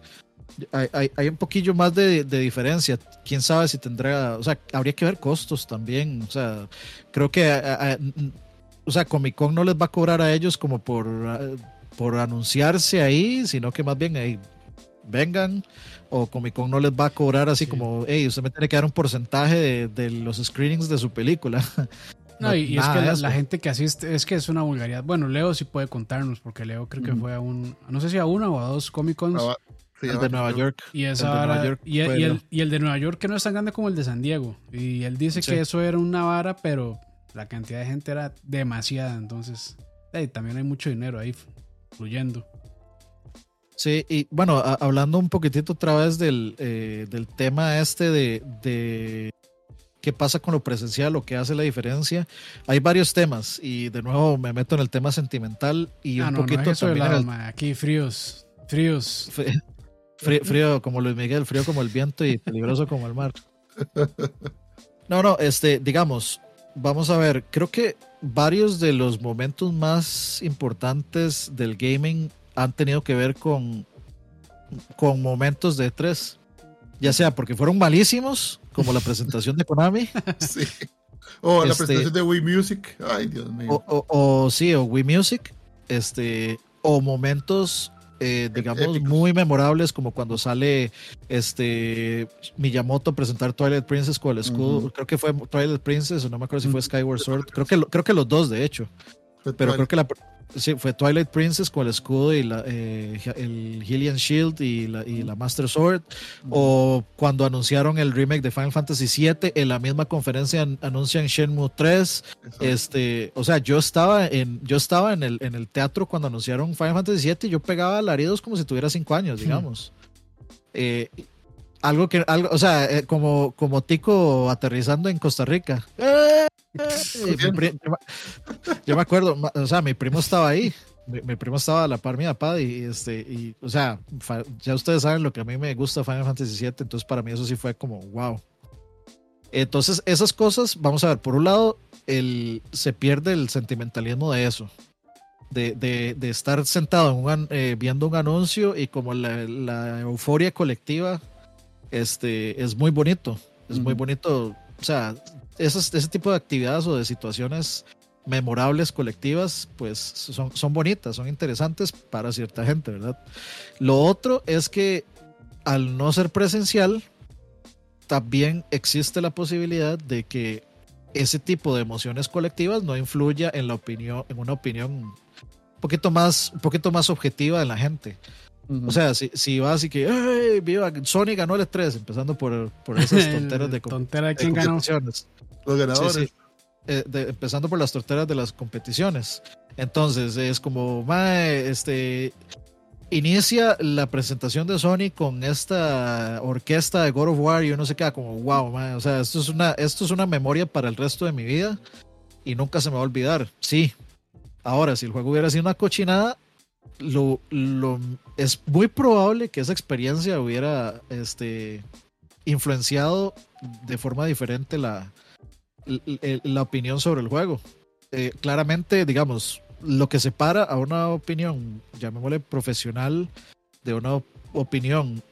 hay, hay, un poquillo más de, de, diferencia. Quién sabe si tendrá, o sea, habría que ver costos también. O sea, creo que, o sea, Comic Con no les va a cobrar a ellos como por, por anunciarse ahí, sino que más bien ahí vengan. O Comic Con no les va a cobrar así como, hey, usted me tiene que dar un porcentaje de, de los screenings de su película. No, y, es que la, gente que asiste, es que es una vulgaridad. Bueno, Leo sí puede contarnos, porque Leo creo que fue a un, no sé si a una o a dos Comic Cons el de Nueva York. Y, esa y, el, y, el, de Nueva York que no es tan grande como el de San Diego. Y él dice que eso era una vara, pero la cantidad de gente era demasiada. Entonces, también hay mucho dinero ahí fluyendo. Sí, y bueno, hablando un poquitito otra vez del, eh, del tema este de, de qué pasa con lo presencial, lo que hace la diferencia. Hay varios temas y de nuevo me meto en el tema sentimental y ah, un poquito también aquí fríos, fríos. Frío, como Luis Miguel, frío como el viento y peligroso como el mar. No, no, este, digamos, vamos a ver, creo que varios de los momentos más importantes del gaming han tenido que ver con, con momentos de tres. Ya sea porque fueron malísimos, como la presentación de Konami. Sí. O la este, presentación de Wii Music. Ay, Dios mío. O, o, sí, o Wii Music. Este, o momentos eh, digamos, muy memorables, como cuando sale este Miyamoto a presentar Twilight Princess con el escudo. Creo que fue Twilight Princess, o no me acuerdo si fue Skyward Sword. Creo que, creo que los dos, de hecho. pero creo que la, Sí, fue Twilight Princess con el escudo y la, eh, el Hylian Shield y la, y la Master Sword. O cuando anunciaron el remake de Final Fantasy VII, en la misma conferencia anuncian Shenmue 3. Este, o sea, yo estaba en, yo estaba en el, en el teatro cuando anunciaron Final Fantasy VII y yo pegaba alaridos como si tuviera 5 años, digamos. Eh, algo que, algo, o sea, eh, como, como Tico aterrizando en Costa Rica. Yo me acuerdo, o sea, mi primo estaba ahí. Mi, primo estaba a la par mía, Pad, y este, y, o sea, ya ustedes saben lo que a mí me gusta Final Fantasy VII, entonces para mí eso sí fue como, wow. Entonces, esas cosas, vamos a ver, por un lado, el, se pierde el sentimentalismo de eso, de, de, de estar sentado eh, viendo un anuncio y como la, la, euforia colectiva este, es muy bonito, es muy bonito, o sea, ese tipo de actividades o de situaciones memorables colectivas, pues son, son bonitas, son interesantes para cierta gente, ¿verdad? Lo otro es que al no ser presencial, también existe la posibilidad de que ese tipo de emociones colectivas no influya en la opinión, en una opinión un poquito más, un poquito más objetiva de la gente. O sea, si, si vas y que, ¡ay, viva! Sony ganó el 3 empezando por, por esas tonteras de, Tontera, ¿quién ganó? Los ganadores. Eh, empezando por las torteras de las competiciones. Entonces es como, mae, este, inicia la presentación de Sony con esta orquesta de God of War y uno se queda como, wow, mae, o sea, esto es, una, esto es una memoria para el resto de mi vida y nunca se me va a olvidar. Sí. Ahora, si el juego hubiera sido una cochinada, lo, lo, es muy probable que esa experiencia hubiera este, influenciado de forma diferente la, la opinión sobre el juego. Eh, claramente, digamos, lo que separa a una opinión, llamémosle profesional, de una opinión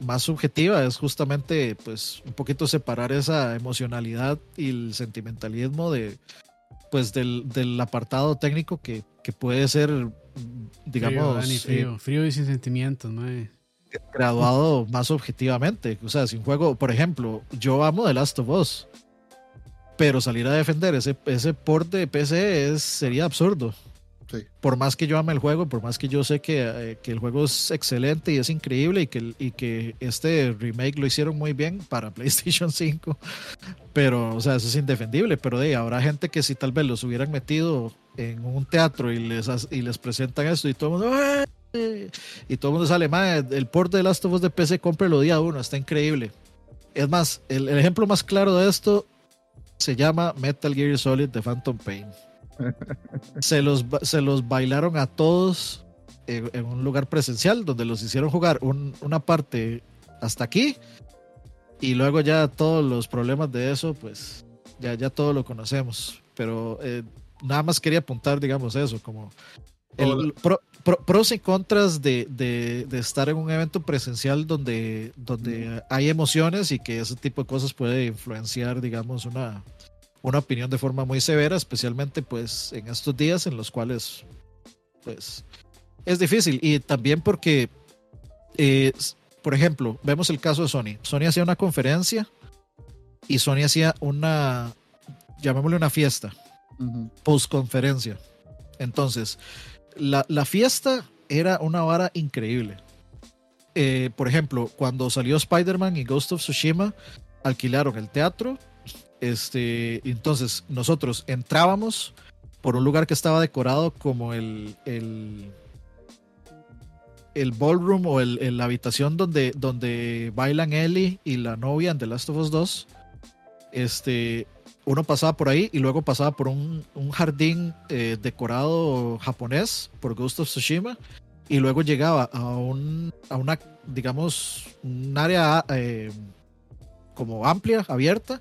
más subjetiva es justamente, pues, un poquito separar esa emocionalidad y el sentimentalismo de, pues, del, del apartado técnico que, que, puede ser, digamos... Frío, frío, y sin sentimientos, ¿no? Graduado más objetivamente. O sea, si un juego, por ejemplo, yo amo The Last of Us pero salir a defender ese, ese port de PC es, sería absurdo. Por más que yo ame el juego, por más que yo sé que, eh, que el juego es excelente y es increíble y que, y que este remake lo hicieron muy bien para PlayStation 5, pero, o sea, eso es indefendible. Pero de habrá gente que si tal vez los hubieran metido en un teatro y les, y les presentan esto y todo el mundo, y todo el mundo sale, más el port de Last of Us de PC, cómprelo día uno, está increíble. Es más, el, el ejemplo más claro de esto se llama Metal Gear Solid de Phantom Pain. se, los, se los bailaron a todos en, un lugar presencial donde los hicieron jugar una parte hasta aquí y luego ya todos los problemas de eso, pues ya, ya todo lo conocemos. Pero eh, nada más quería apuntar, digamos, eso, como el, pros y contras de, de, de, estar en un evento presencial donde, donde hay emociones y que ese tipo de cosas puede influenciar, digamos, una, una opinión de forma muy severa, especialmente pues en estos días en los cuales pues es difícil. Y también porque, eh, por ejemplo, vemos el caso de Sony. Sony hacía una conferencia y Sony hacía una, llamémosle una fiesta, post conferencia. Entonces, la, la, fiesta era una vara increíble. Eh, por ejemplo, cuando salió Spider-Man y Ghost of Tsushima, alquilaron el teatro. Este, entonces, nosotros entrábamos por un lugar que estaba decorado como el, el, el ballroom o el, la habitación donde, donde bailan Ellie y la novia en The Last of Us 2. Este, uno pasaba por ahí y luego pasaba por un, jardín eh, decorado japonés por Ghost of Tsushima y luego llegaba a, un, a una, digamos, un área eh, como amplia, abierta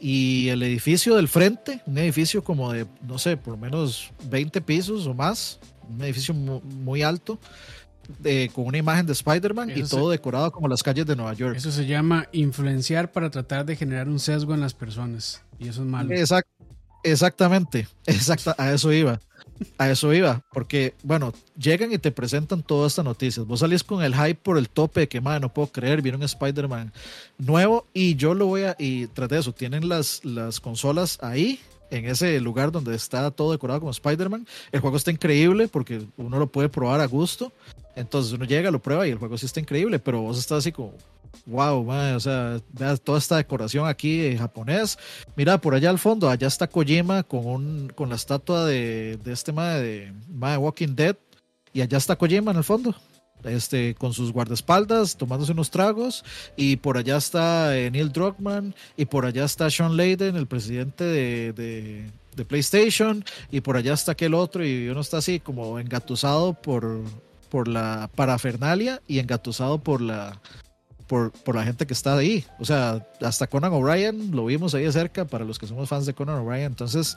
y el edificio del frente, un edificio como de, no sé, por menos 20 pisos o más, un edificio muy, muy con una imagen de Spider-Man y todo decorado como las calles de Nueva York. Eso se llama influenciar para tratar de generar un sesgo en las personas. Y eso es malo. exactamente, exacta, a eso iba. A eso iba, porque, bueno, llegan y te presentan todas estas noticias. Vos salís con el hype por el tope de que, madre, no puedo creer, viene un Spider-Man nuevo y yo lo voy a, y tras de eso, tienen las, las consolas ahí en ese lugar donde está todo decorado como Spider-Man. El juego está increíble porque uno lo puede probar a gusto. Entonces uno llega, lo prueba y el juego sí está increíble, pero vos estás así como, wow, o sea, veas toda esta decoración aquí en japonés. Mira, por allá al fondo, allá está Kojima con, con la estatua de, de este mae de, de Walking Dead y allá está Kojima en el fondo este, con sus guardaespaldas, tomándose unos tragos, y por allá está eh, Neil Druckmann, y por allá está Sean Layden, el presidente de, PlayStation, y por allá está aquel otro, y uno está así como engatusado por, por la parafernalia y engatusado por la, por, la gente que está ahí. O sea, hasta Conan O'Brien lo vimos ahí de cerca para los que somos fans de Conan O'Brien. Entonces,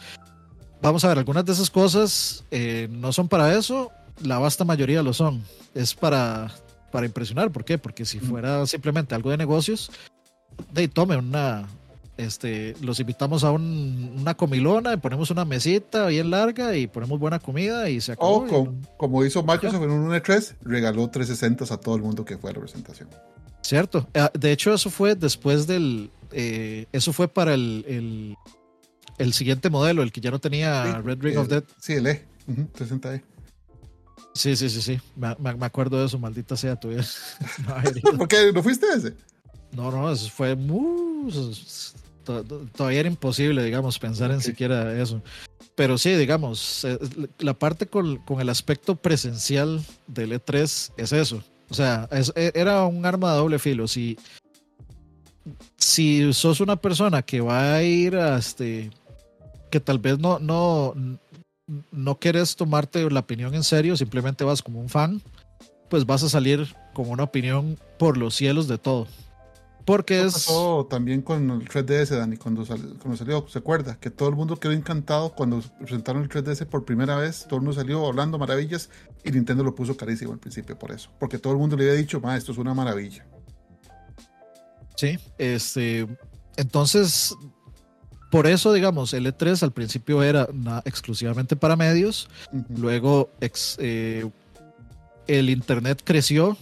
vamos a ver, algunas de esas cosas eh, no son para eso, la vasta mayoría lo son. Es para, para impresionar. ¿Por qué? Porque si fuera simplemente algo de negocios, de tome una. Este, los invitamos a una comilona, y ponemos una mesita bien larga y ponemos buena comida y se acabó. O como, hizo Microsoft en un E3, regaló 360 a todo el mundo que fue a la presentación. Cierto. Ah, de hecho, eso fue después del. Eh, eso fue para el, el, siguiente modelo, el que ya no tenía Red Ring of Death. Sí, el E, 360E. Sí, sí, sí, sí. Me, me, acuerdo de eso, maldita sea todavía. ¿Por qué no fuiste ese? No, no, eso fue muy... Todavía era imposible, digamos, pensar en siquiera eso. Pero sí, digamos, eh, la parte con, con, el aspecto presencial del E3 es eso. O sea, e, era un arma de doble filo. Si, si sos una persona que va a ir a este, que tal vez no, no, no quieres tomarte la opinión en serio, simplemente vas como un fan, pues vas a salir con una opinión por los cielos de todo. Porque es. Pasó también con el 3DS, Dani, cuando, cuando salió, ¿se acuerda? Que todo el mundo quedó encantado cuando presentaron el 3DS por primera vez. Todo el mundo salió hablando maravillas y Nintendo lo puso carísimo al principio por eso. Porque todo el mundo le había dicho, ma, esto es una maravilla. Sí, este. Entonces, por eso, digamos, el E3 al principio era exclusivamente para medios, luego eh, el Internet creció,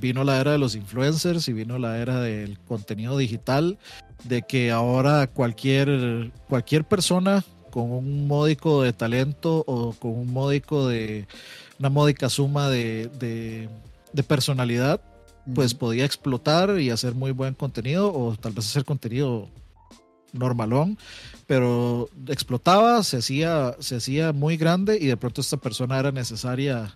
vino la era de los influencers y vino la era del contenido digital, de que ahora cualquier, cualquier persona con un módico de talento o con un módico de una módica suma de, de, personalidad, pues podía explotar y hacer muy buen contenido o tal vez hacer contenido normalón, pero explotaba, se hacía, se hacía muy grande y de pronto esta persona era necesaria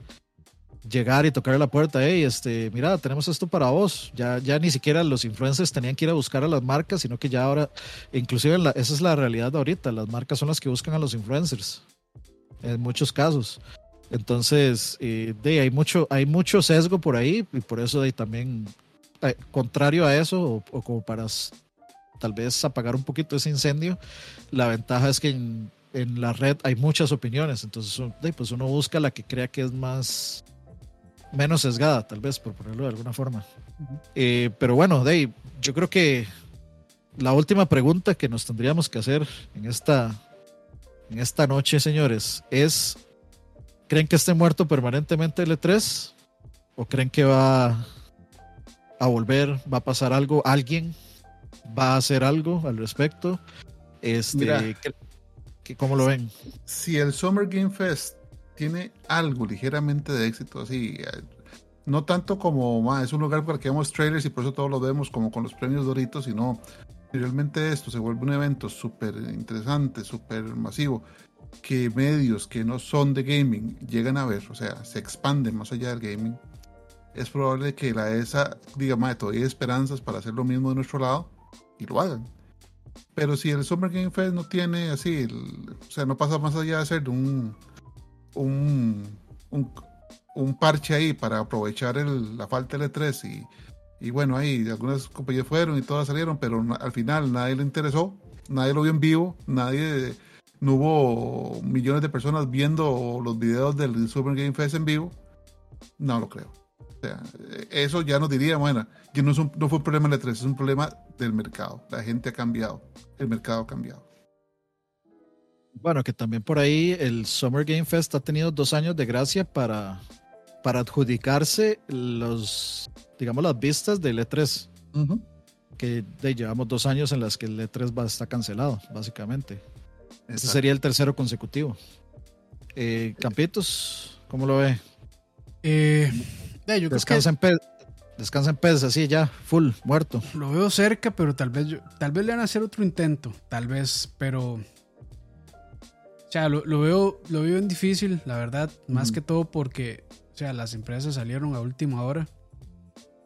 llegar y tocar la puerta, hey, este, mira, tenemos esto para vos. Ya, ya ni siquiera los influencers tenían que ir a buscar a las marcas, sino que ya ahora, inclusive esa es la realidad de ahorita, las marcas son las que buscan a los influencers, en muchos casos. Entonces, eh, de, hay, mucho, hay mucho sesgo por ahí y por eso también, eh, contrario a eso, o, o como para tal vez apagar un poquito ese incendio. La ventaja es que en, la red hay muchas opiniones, entonces pues uno busca la que crea que es más menos sesgada, tal vez, por ponerlo de alguna forma. Eh, pero bueno, Dave, yo creo que la última pregunta que nos tendríamos que hacer en esta, en esta noche, señores, es, ¿creen que esté muerto permanentemente el E3? ¿O creen que va a volver? ¿Va a pasar algo? ¿Alguien va a hacer algo al respecto. Este, ¿Cómo lo ven? Si el Summer Game Fest tiene algo ligeramente de éxito, así, eh, no tanto como es un lugar para que vemos trailers y por eso todos lo vemos como con los premios Doritos, sino si realmente esto se vuelve un evento súper interesante, súper masivo, que medios que no son de gaming llegan a ver, o sea, se expanden más allá del gaming, es probable que la ESA diga, madre, todavía hay esperanzas para hacer lo mismo de nuestro lado lo hagan. Pero si el Summer Game Fest no tiene así, o sea, no pasa más allá de ser un, un, un, parche ahí para aprovechar la falta de E3 y, y bueno, ahí algunas compañías fueron y todas salieron, pero al final nadie le interesó, nadie lo vio en vivo, nadie, no hubo millones de personas viendo los videos del Summer Game Fest en vivo, no lo creo. O sea, eso ya nos diría, bueno, que no, no fue un problema de E3, es un problema del mercado. La gente ha cambiado, el mercado ha cambiado. Bueno, que también por ahí el Summer Game Fest ha tenido dos años de gracia para, para adjudicarse los, digamos, las vistas del E3. Que llevamos dos años en las que el E3 va, está cancelado, básicamente. Este sería el tercero consecutivo. Eh, Campitos, ¿cómo lo ve? Eh, yo descansa, en pez, descansa en pez, así ya, full, muerto. Lo veo cerca, pero tal vez, tal vez le van a hacer otro intento, tal vez, pero... O sea, lo, veo, lo veo en difícil, la verdad, más que todo porque, o sea, las empresas salieron a última hora.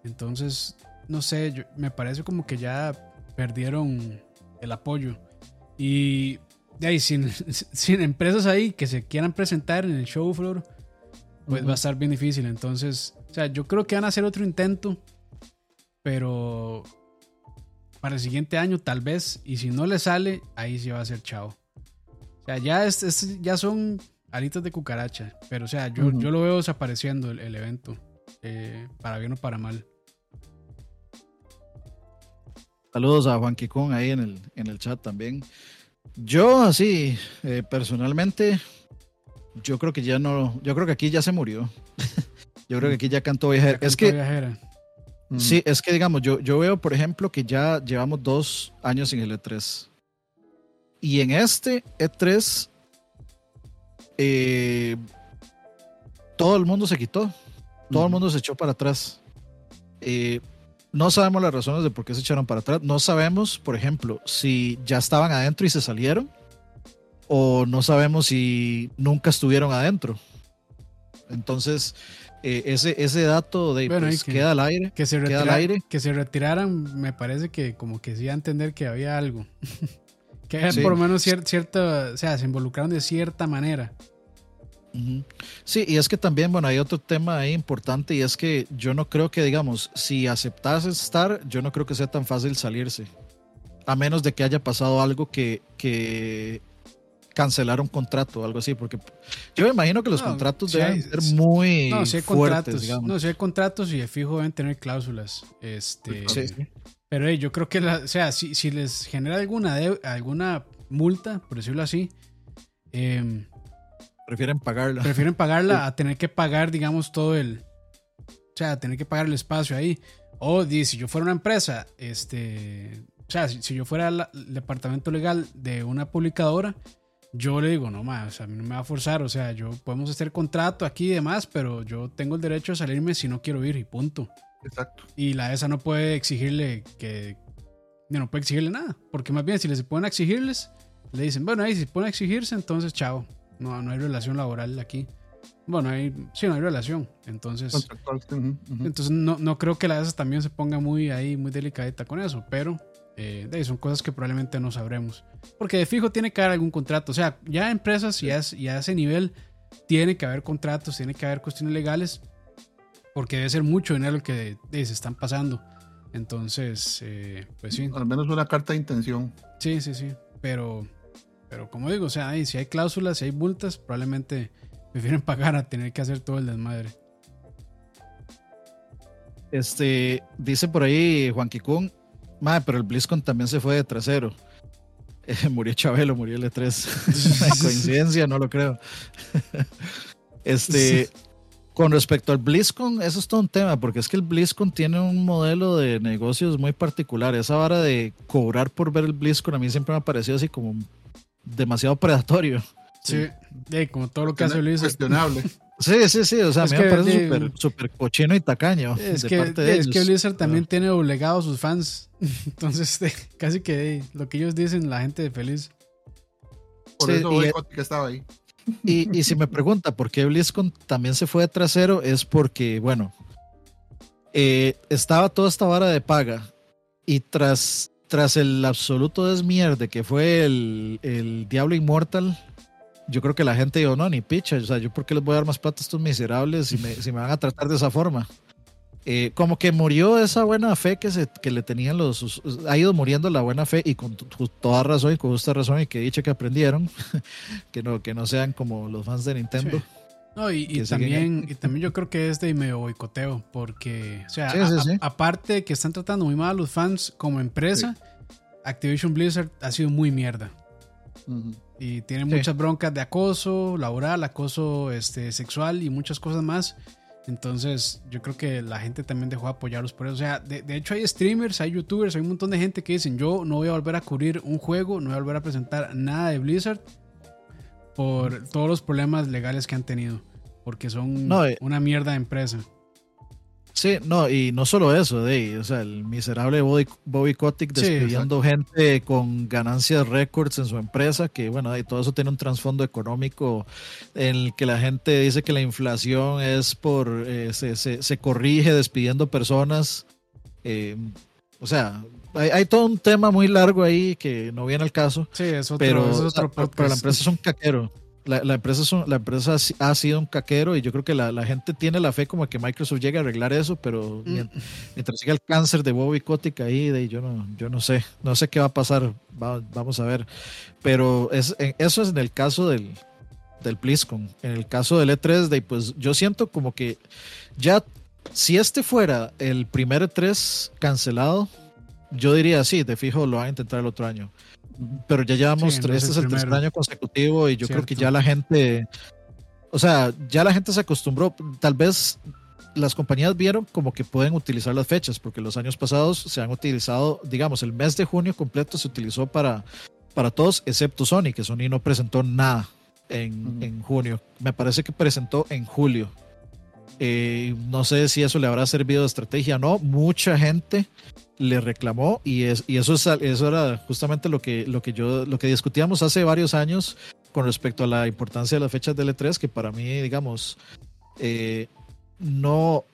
Entonces, no sé, me parece como que ya perdieron el apoyo. Y de ahí, sin, sin, empresas ahí que se quieran presentar en el show floor, pues va a estar bien difícil. Entonces, sea, yo creo que van a hacer otro intento, pero para el siguiente año tal vez, y si no le sale, ahí sí va a ser chao. O sea, ya, es, ya son alitas de cucaracha, pero o sea, yo, yo lo veo desapareciendo el, evento, eh, para bien o para mal. Saludos a Juan Kikón ahí en el, en el chat también. Yo así, eh, personalmente, yo creo que ya no, yo creo que aquí ya se murió. yo creo que aquí ya cantó viajera. es que, mm. sí, es que digamos, yo, yo veo, por ejemplo, que ya llevamos dos años sin el E3. Y en este E3, eh, todo el mundo se quitó, todo el mundo se echó para atrás. Eh, no sabemos las razones de por qué se echaron para atrás. No sabemos, por ejemplo, si ya estaban adentro y se salieron. O no sabemos si nunca estuvieron adentro. Entonces, eh, ese, ese dato de pues, que, queda al aire. Que se, queda al aire. que se retiraran, me parece que como que sí a entender que había algo. que por lo menos cierta, o sea, se involucraron de cierta manera. Sí, y es que también, bueno, hay otro tema ahí importante y es que yo no creo que, digamos, si aceptas estar, yo no creo que sea tan fácil salirse. A menos de que haya pasado algo que, que cancelar un contrato o algo así, porque yo me imagino que los contratos deben ser muy no, si hay fuertes, contratos, No, si hay contratos y de fijo deben tener cláusulas. Este, Pero yo creo que, o sea, si, si les genera alguna, alguna multa, por decirlo así, eh, Prefieren pagarla. Prefieren pagarla a tener que pagar, digamos, todo el. O sea, tener que pagar el espacio ahí. O si yo fuera una empresa, este. O sea, si, yo fuera el departamento legal de una publicadora, yo le digo, no más, o sea, a mí no me va a forzar, o sea, yo podemos hacer contrato aquí y demás, pero yo tengo el derecho a salirme si no quiero ir y punto. Exacto. Y la ESA no puede exigirle que, no puede exigirle nada, porque más bien si les pueden exigirles, le dicen, bueno, ahí si pueden exigirse, entonces chao, no, no hay relación laboral aquí. Bueno, hay, sí, no hay relación. Entonces, entonces no, no, creo que la ESA también se ponga muy ahí, muy delicadita con eso, pero eh, son cosas que probablemente no sabremos. Porque de fijo tiene que haber algún contrato. O sea, ya empresas y a, a ese nivel tiene que haber contratos, tiene que haber cuestiones legales, porque debe ser mucho dinero el que se están pasando. Entonces, eh, pues sí. Al menos una carta de intención. Sí, sí, sí. Pero pero como digo, o sea, si hay cláusulas, si hay multas, probablemente prefieren pagar a tener que hacer todo el desmadre. Este, dice por ahí Juan Kikun, madre, pero el BlizzCon también se fue de trasero. murió Chabelo, murió el E3. coincidencia, no lo creo. este, con respecto al BlizzCon, eso es todo un tema, porque es que el BlizzCon tiene un modelo de negocios muy particular. Esa vara de cobrar por ver el BlizzCon a mí siempre me ha parecido así como demasiado predatorio. Sí, como todo lo que hace Blizzard. Cuestionable. Sí, sí, sí, o sea, a mí me parece súper cochino y tacaño. Es, que, es que Blizzard también tiene obligado a sus fans. Entonces, casi que lo que ellos dicen, la gente feliz. Por eso y, que estaba ahí. Y, y, si me pregunta por qué BlizzCon también se fue de trasero, es porque, bueno, eh, estaba toda esta vara de paga y tras tras el absoluto desmierde que fue el, el Diablo Inmortal, yo creo que la gente dijo, no, ni picha, o sea, yo por qué les voy a dar más plata a estos miserables si me, si me van a tratar de esa forma. Eh, como que murió esa buena fe que, se, que le tenían los... Ha ido muriendo la buena fe y con toda razón y con justa razón y que dicho que aprendieron, que, no, que no sean como los fans de Nintendo. No, y, también, y también yo creo que es de medio boicoteo, porque, o sea, aparte que están tratando muy mal a los fans como empresa, Activision Blizzard ha sido muy mierda. Y tiene muchas broncas de acoso laboral, acoso este, sexual y muchas cosas más. Entonces, yo creo que la gente también dejó de apoyarlos por eso. O sea, de, de, hecho hay streamers, hay youtubers, hay un montón de gente que dicen, yo no voy a volver a cubrir un juego, no voy a volver a presentar nada de Blizzard por todos los problemas legales que han tenido. Porque son no, una mierda de empresa. Sí, no, y no solo eso, de, o sea, el miserable Bobby, Bobby Kotick despidiendo gente con ganancias récords en su empresa, que bueno, y todo eso tiene un trasfondo económico en el que la gente dice que la inflación es por, eh, se, se, se, corrige despidiendo personas. Eh, o sea, hay, hay, todo un tema muy largo ahí que no viene al caso. Sí, es otro, pero, es otro pero la empresa es un caquero la, la, empresa, es un, la empresa ha sido un caquero y yo creo que la, la, gente tiene la fe como que Microsoft llegue a arreglar eso, pero mm. mientras, siga el cáncer de Bobby Kotick ahí, de, yo, no, yo no sé, no sé qué va a pasar, va, vamos a ver. Pero es, eso es en el caso del, del BlizzCon. En el caso del E3, de, pues yo siento como que ya, si este fuera el primer E3 cancelado, yo diría sí, de fijo lo van a intentar el otro año pero ya llevamos sí, tres, este es el tercer año consecutivo y yo Cierto. creo que ya la gente, o sea, ya la gente se acostumbró, tal vez las compañías vieron como que pueden utilizar las fechas, porque los años pasados se han utilizado, digamos, el mes de junio completo se utilizó para, para todos, excepto Sony, que Sony no presentó nada en, en junio. Me parece que presentó en julio. Eh, no sé si eso le habrá servido de estrategia o no. Mucha gente le reclamó y, es, y eso, es, eso era justamente lo que, lo que yo lo que discutíamos hace varios años con respecto a la importancia de las fechas del E3 que para mí digamos eh, no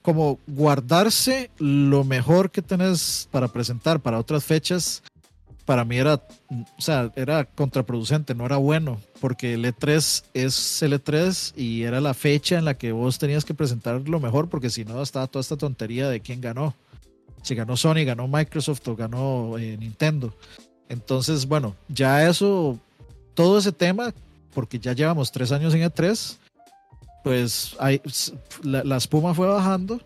como guardarse lo mejor que tenés para presentar para otras fechas para mí era o sea era contraproducente no era bueno porque el E3 es el E3 y era la fecha en la que vos tenías que presentar lo mejor porque si no estaba toda esta tontería de quién ganó si ganó Sony, ganó Microsoft o ganó eh, Nintendo. Entonces, bueno, ya eso, todo ese tema, porque ya llevamos tres años en E3, pues hay, la, la espuma fue bajando.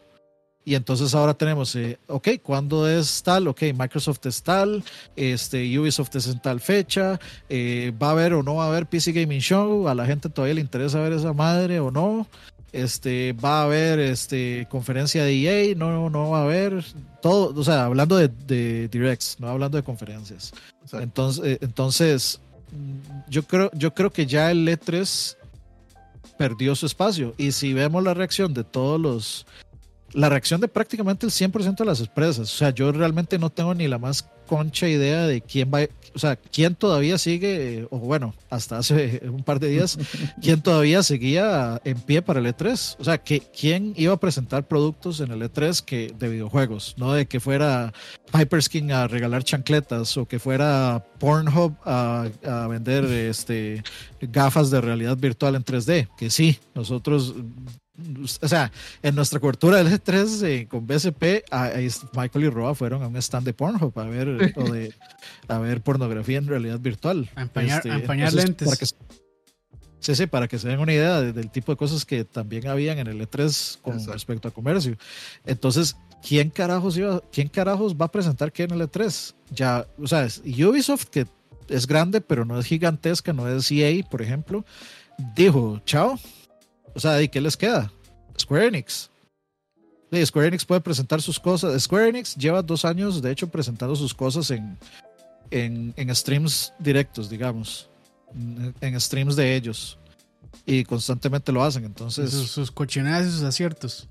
Y entonces ahora tenemos, eh, ok, ¿cuándo es tal? Ok, Microsoft es tal, este, Ubisoft es en tal fecha, eh, ¿va a haber o no va a haber PC Gaming Show? ¿A la gente todavía le interesa ver esa madre o no? este, va a haber este, conferencia de EA, no, no va a haber, todo, o sea, hablando de, de directs, no hablando de conferencias. Entonces, eh, entonces yo, creo, yo creo que ya el E3 perdió su espacio. Y si vemos la reacción de todos los, la reacción de prácticamente el 100% de las empresas, o sea, yo realmente no tengo ni la más concha idea de quién va, o sea, quién todavía sigue, o bueno, hasta hace un par de días, quién todavía seguía en pie para el E3. O sea, que quién iba a presentar productos en el E3 que, de videojuegos, no de que fuera Hyperskin a regalar chancletas o que fuera Pornhub a, a vender este, gafas de realidad virtual en 3D, que sí, nosotros o sea, en nuestra cobertura del E3 eh, con BSP, a, a Michael y Roa fueron a un stand de Pornhub a ver, o de, a ver pornografía en realidad virtual. A empañar, este, a empañar lentes. Para que, sí, sí, para que se den una idea de, del tipo de cosas que también habían en el E3 con Exacto. respecto a comercio. Entonces, ¿quién carajos, iba, ¿quién carajos va a presentar qué en el E3? Ya, o sea, es Ubisoft, que es grande, pero no es gigantesca, no es EA, por ejemplo, dijo, chao, o sea, ¿y qué les queda? Square Enix. Square Enix puede presentar sus cosas. Square Enix lleva dos años, de hecho, presentando sus cosas en, en, en streams directos, digamos. En, en, streams de ellos. Y constantemente lo hacen, entonces... Sus, sus cochinadas y sus aciertos.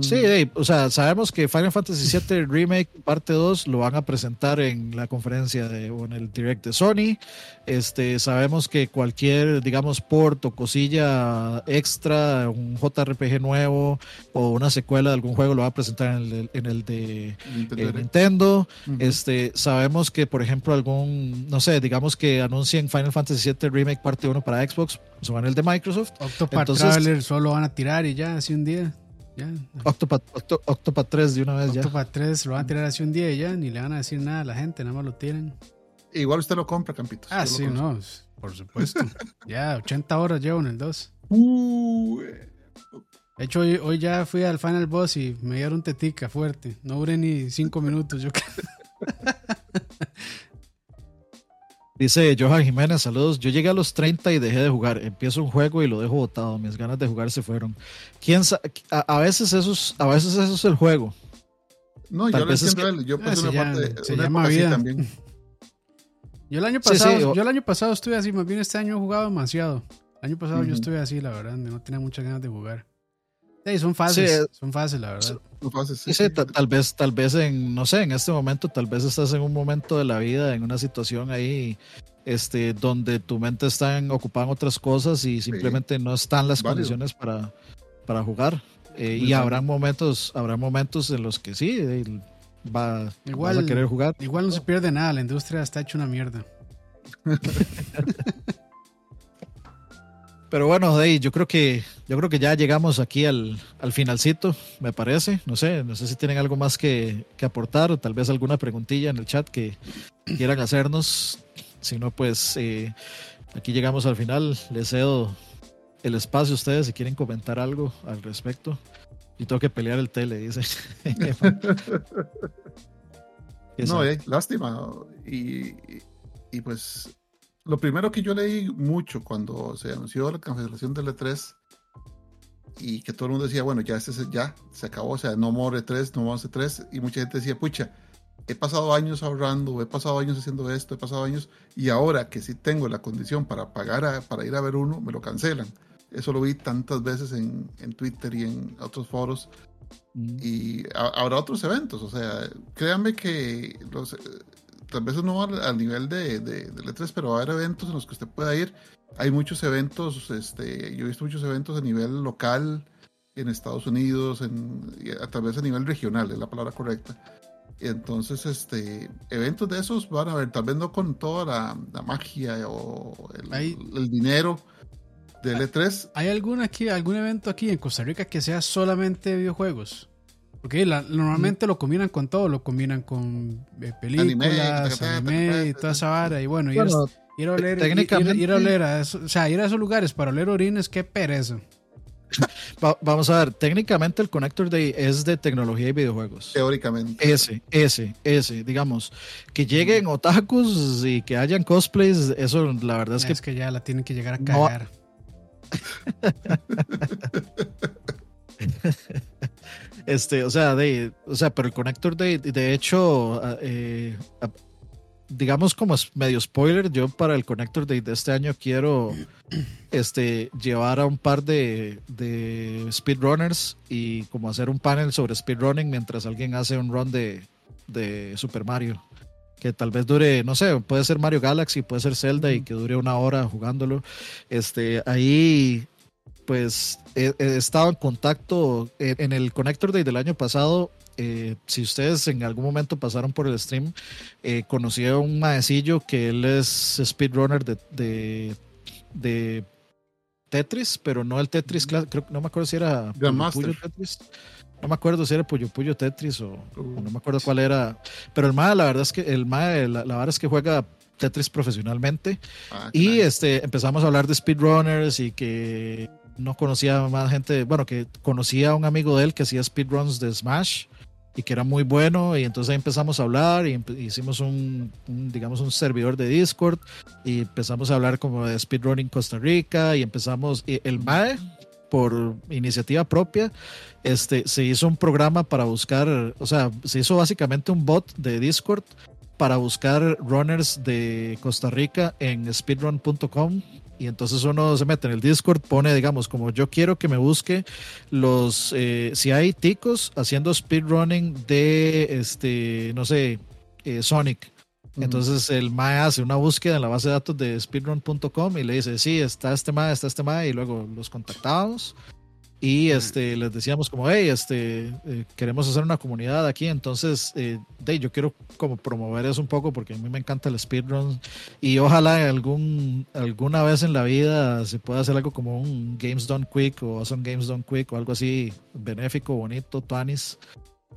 Sí, o sea, sabemos que Final Fantasy VII Remake parte 2 lo van a presentar en la conferencia de, o en el direct de Sony. Este, sabemos que cualquier, digamos, port o cosilla extra, un JRPG nuevo o una secuela de algún juego lo va a presentar en el, en el de Nintendo. El Nintendo. Uh -huh. Este, sabemos que, por ejemplo, algún, no sé, digamos que anuncien Final Fantasy VII Remake parte 1 para Xbox, se van el de Microsoft. Octopath Entonces, Traveler solo van a tirar y ya, así un día. Ya. Octopath, Octopath 3 de una vez Octopath ya. Octopath 3 lo van a tirar así un día y ya, ni le van a decir nada a la gente, nada más lo tiran. Igual usted lo compra, Campito. Ah, sí, no, por supuesto. ya, 80 horas llevo en el 2. Uh, de hecho, hoy, hoy, ya fui al Final Boss y me dieron tetica fuerte. No duré ni 5 minutos, yo Dice Johan Jiménez, saludos. Yo llegué a los 30 y dejé de jugar. Empiezo un juego y lo dejo botado. Mis ganas de jugar se fueron. ¿Quién a, a, veces eso es, a veces eso es el juego. No, yo lo entiendo Yo pasé una llama, parte, se una llama vida. también. Yo el año pasado, Sí, sí, o- yo el año pasado estuve así, más bien este año he jugado demasiado. El año pasado yo estuve así, la verdad, no tenía muchas ganas de jugar. Sí, son fases, Sí, eh, son fases, la verdad. No pases, Sí, sí, ta- tal vez, tal vez en, no sé, en este momento, tal vez estás en un momento de la vida, en una situación ahí, este, donde tu mente está en, ocupada en otras cosas y simplemente no están las Válido. condiciones para, para jugar. Eh, y habrá momentos, habrá momentos en los que sí, eh, va, Igual- vas a querer jugar. Igual no se pierde nada, la industria está hecha una mierda. Pero bueno, Dey, yo creo que yo creo que ya llegamos aquí al, al finalcito, me parece. No sé, no sé si tienen algo más que, que aportar o tal vez alguna preguntilla en el chat que quieran hacernos. Si no, pues eh, aquí llegamos al final. Les cedo el espacio a ustedes si quieren comentar algo al respecto. Y tengo que pelear el tele, dice. ¿Qué No, eh, lástima. Y, y- y pues lo primero que yo leí mucho cuando se anunció la cancelación del E3 y que todo el mundo decía, bueno, ya, este se- ya se acabó, o sea, no more E3, no more E3. Y mucha gente decía, pucha, he pasado años ahorrando, he pasado años haciendo esto, he pasado años, y ahora que sí tengo la condición para pagar, a- para ir a ver uno, me lo cancelan. Eso lo vi tantas veces en, en Twitter y en otros foros Mm. y ha- habrá otros eventos, o sea, créanme que los, tal vez no al, al nivel de, de, de letras, pero va a haber eventos en los que usted pueda ir. Hay muchos eventos, este, yo he visto muchos eventos a nivel local en Estados Unidos, en, a, tal vez a nivel regional, es la palabra correcta. Entonces, este, eventos de esos van a haber, tal vez no con toda la, la magia o el, Hay- el dinero del E E3, ¿Hay algún aquí, algún evento aquí en Costa Rica que sea solamente videojuegos? Porque la- normalmente lo combinan con todo, lo combinan con eh, películas, anime, y toda esa vara. Y bueno, ir, a- Bueno, ir a oler, ir- técnicamente- ir, ir a oler a eso- o sea, ir a esos lugares para oler orines, qué pereza. va- vamos a ver, técnicamente el Connector Day es de tecnología y videojuegos. teóricamente. Ese, ese, ese, digamos, que lleguen otakus y que hayan cosplays, eso la verdad es Es que que, ya la tienen que llegar a No. este, o sea, de, o sea, pero el Connector Day, de hecho, a- eh, a- digamos como es medio spoiler, yo para el Connector Day de este año quiero este llevar a un par de, de speedrunners y como hacer un panel sobre speedrunning mientras alguien hace un run de, de Super Mario. Que tal vez dure, no sé, puede ser Mario Galaxy, puede ser Zelda y que dure una hora jugándolo. Este, ahí pues he, he estado en contacto en, en el Connector Day del año pasado. eh, si ustedes en algún momento pasaron por el stream, eh, conocí a un maecillo que él es speedrunner de, de, de Tetris, pero no el Tetris, creo no me acuerdo si era Puyo Tetris. No me acuerdo si era Puyo Puyo Tetris o, Uh. o no me acuerdo cuál era. Pero el MAE, la verdad es que el MAE, la, la verdad es que juega Tetris profesionalmente. Ah, Y este, empezamos a hablar de speedrunners y que no conocía más gente, bueno, que conocía a un amigo de él que hacía speedruns de Smash y que era muy bueno y entonces ahí empezamos a hablar y hicimos un, digamos un servidor de Discord y empezamos a hablar como de speedrunning Costa Rica y empezamos el MAE por iniciativa propia este se hizo un programa para buscar, o sea, se hizo básicamente un bot de Discord para buscar runners de Costa Rica en speedrun.com y entonces uno se mete en el Discord, pone, digamos, como yo quiero que me busque los, eh, si hay ticos haciendo speedrunning de, este, no sé, eh, Sonic. Entonces el MAE hace una búsqueda en la base de datos de speedrun.com y le dice, sí, está este MAE, está este MAE, y luego los contactábamos y este, les decíamos como, hey, este, eh, queremos hacer una comunidad aquí, entonces, eh, de, yo quiero como promover eso un poco porque a mí me encanta el speedrun y ojalá algún, alguna vez en la vida se pueda hacer algo como un Games Done Quick o Awesome Games Done Quick o algo así benéfico, bonito, tuanis.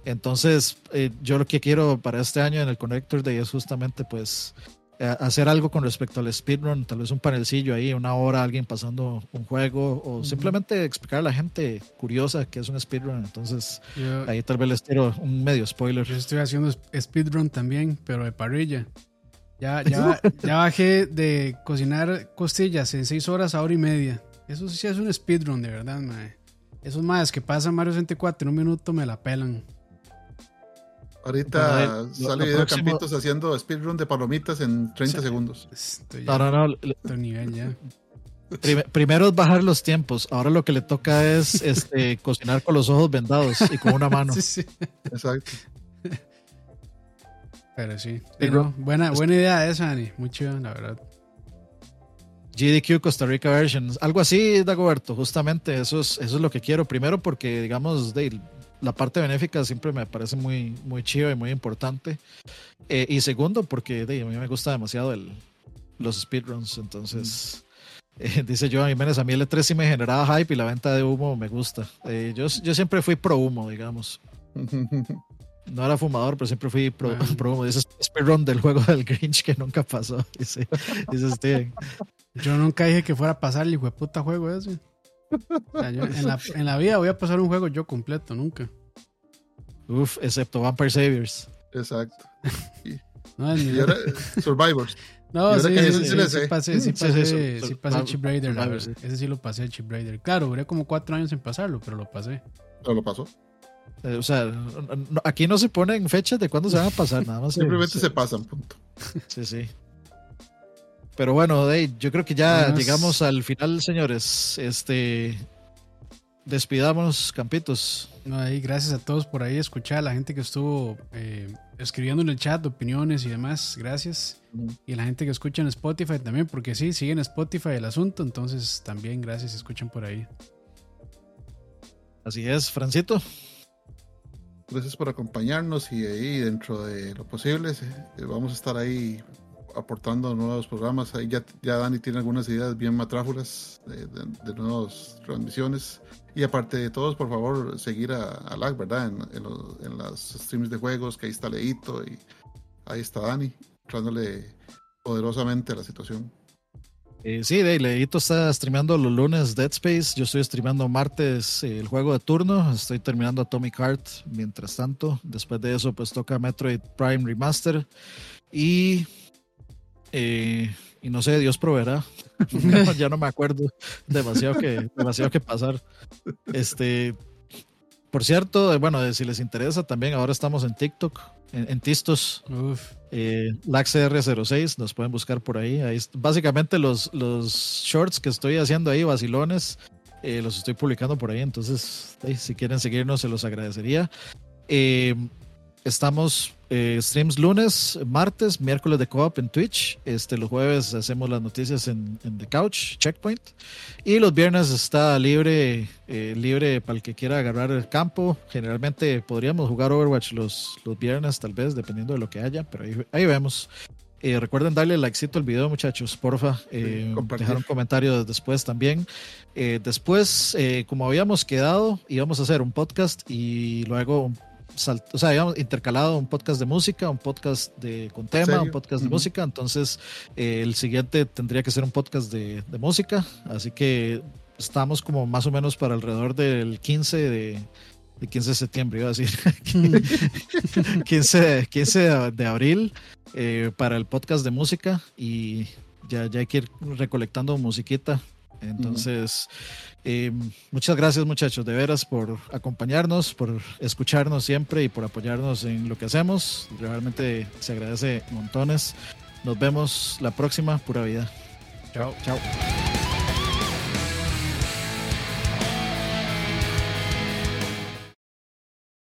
Entonces, eh, yo lo que quiero para este año en el Connector Day es justamente pues hacer algo con respecto al speedrun, tal vez un panelcillo ahí, una hora, alguien pasando un juego, o simplemente explicar a la gente curiosa que es un speedrun. Entonces, Yo, ahí tal vez les tiro un medio spoiler. yo estoy haciendo sp- speedrun también, pero de parrilla. Ya, ya, ya bajé de cocinar costillas en 6 horas a hora y media. Eso sí es un speedrun, de verdad, mae. Esos más que pasan Mario 64 en un minuto me la pelan. Ahorita Bueno, sale lo video próximo- Campitos haciendo speedrun de palomitas en 30 segundos. Estoy No, ya no, no. a otro nivel ya. Prim- primero es bajar los tiempos. Ahora lo que le toca es este, cocinar con los ojos vendados y con una mano. Sí, sí. Exacto. Pero sí. No, buena, buena idea esa, Dani. Muy chido, la verdad. GDQ Costa Rica Versions. Algo así, Dagoberto. Justamente eso es, eso es lo que quiero. Primero porque, digamos, de, la parte benéfica siempre me parece muy, muy chiva y muy importante. Eh, y segundo porque de, a mí me gusta demasiado el, los speedruns. Entonces, eh, dice Joan Jiménez, a mí el E3 sí me generaba hype y la venta de humo me gusta. Eh, yo, yo siempre fui pro humo, digamos. No era fumador, pero siempre fui pro, Ah. pro humo. Dice speedrun del juego del Grinch que nunca pasó. Dice, dice Steven. Yo nunca dije que fuera a pasar el hijo de puta juego ese. O sea, yo en, la, en la vida voy a pasar un juego yo completo, nunca. Uf, excepto Vampire Saviors. Exacto. No, ni- Y ahora Survivors. no y sí, sí, sí sí, pasé, sí Sí, sí, pasé, Chip Raider, la verdad. Ese sí lo pasé, Chip Raider. Claro, duré como cuatro años en pasarlo, pero lo pasé. No lo pasó. Eh, o sea, no- aquí no se ponen fechas de cuándo se van a pasar, nada más. Simplemente se- se pasan, punto. Sí, sí. Pero bueno, Dave, yo creo que ya Buenas. llegamos al final, señores. Este. Despidámonos, campitos. No, ahí, gracias a todos por ahí escuchar, a la gente que estuvo eh, escribiendo en el chat opiniones y demás, gracias. Y la gente que escucha en Spotify también, porque sí, sigue en Spotify el asunto, entonces también gracias escuchan por ahí. Así es, Francito. Gracias por acompañarnos y ahí dentro de lo posible eh, vamos a estar ahí aportando nuevos programas. Ahí ya, ya Dani tiene algunas ideas bien matráfulas de, de- de nuevas transmisiones. Y aparte de todos, por favor, seguir a, a LAG, ¿verdad? En, en, los- en las streams de juegos, que ahí está Leito y ahí está Dani, entrándole poderosamente a la situación. Eh, sí, Dave, Leito está streameando los lunes Dead Space. Yo estoy streameando martes eh, el juego de turno. Estoy terminando Atomic Heart mientras tanto. Después de eso, pues toca Metroid Prime Remaster. Y. eh, y no sé, Dios proveerá. No, ya no me acuerdo. Demasiado que, demasiado que pasar. Este. Por cierto, eh, bueno, eh, si les interesa, también ahora estamos en TikTok, en, en Tistos. Eh, LaxCR06, nos pueden buscar por ahí. ahí básicamente los, los shorts que estoy haciendo ahí, vacilones, eh, los estoy publicando por ahí. Entonces, eh, si quieren seguirnos, se los agradecería. Estamos eh, streams lunes, martes, miércoles de co-op en Twitch. Este, los jueves hacemos las noticias en, en The Couch, Checkpoint. Y los viernes está libre, eh, libre para el que quiera agarrar el campo. Generalmente podríamos jugar Overwatch los, los viernes, tal vez, dependiendo de lo que haya, pero ahí, ahí vemos. Eh, recuerden darle likecito al video, muchachos, porfa. Eh, dejar un comentario después también. Eh, después, como habíamos quedado, íbamos a hacer un podcast y luego un salt- o sea, intercalado un podcast de música, un podcast de con tema, un podcast de música. Entonces, eh, el siguiente tendría que ser un podcast de, de música. Así que estamos como más o menos para alrededor del 15 de, de 15 de septiembre, iba a decir. 15, de- 15 de, de abril eh, para el podcast de música y ya, ya hay que ir recolectando musiquita. Entonces, eh, muchas gracias muchachos, de veras, por acompañarnos, por escucharnos siempre y por apoyarnos en lo que hacemos. Realmente se agradece montones. Nos vemos la próxima, pura vida. chao. Chao.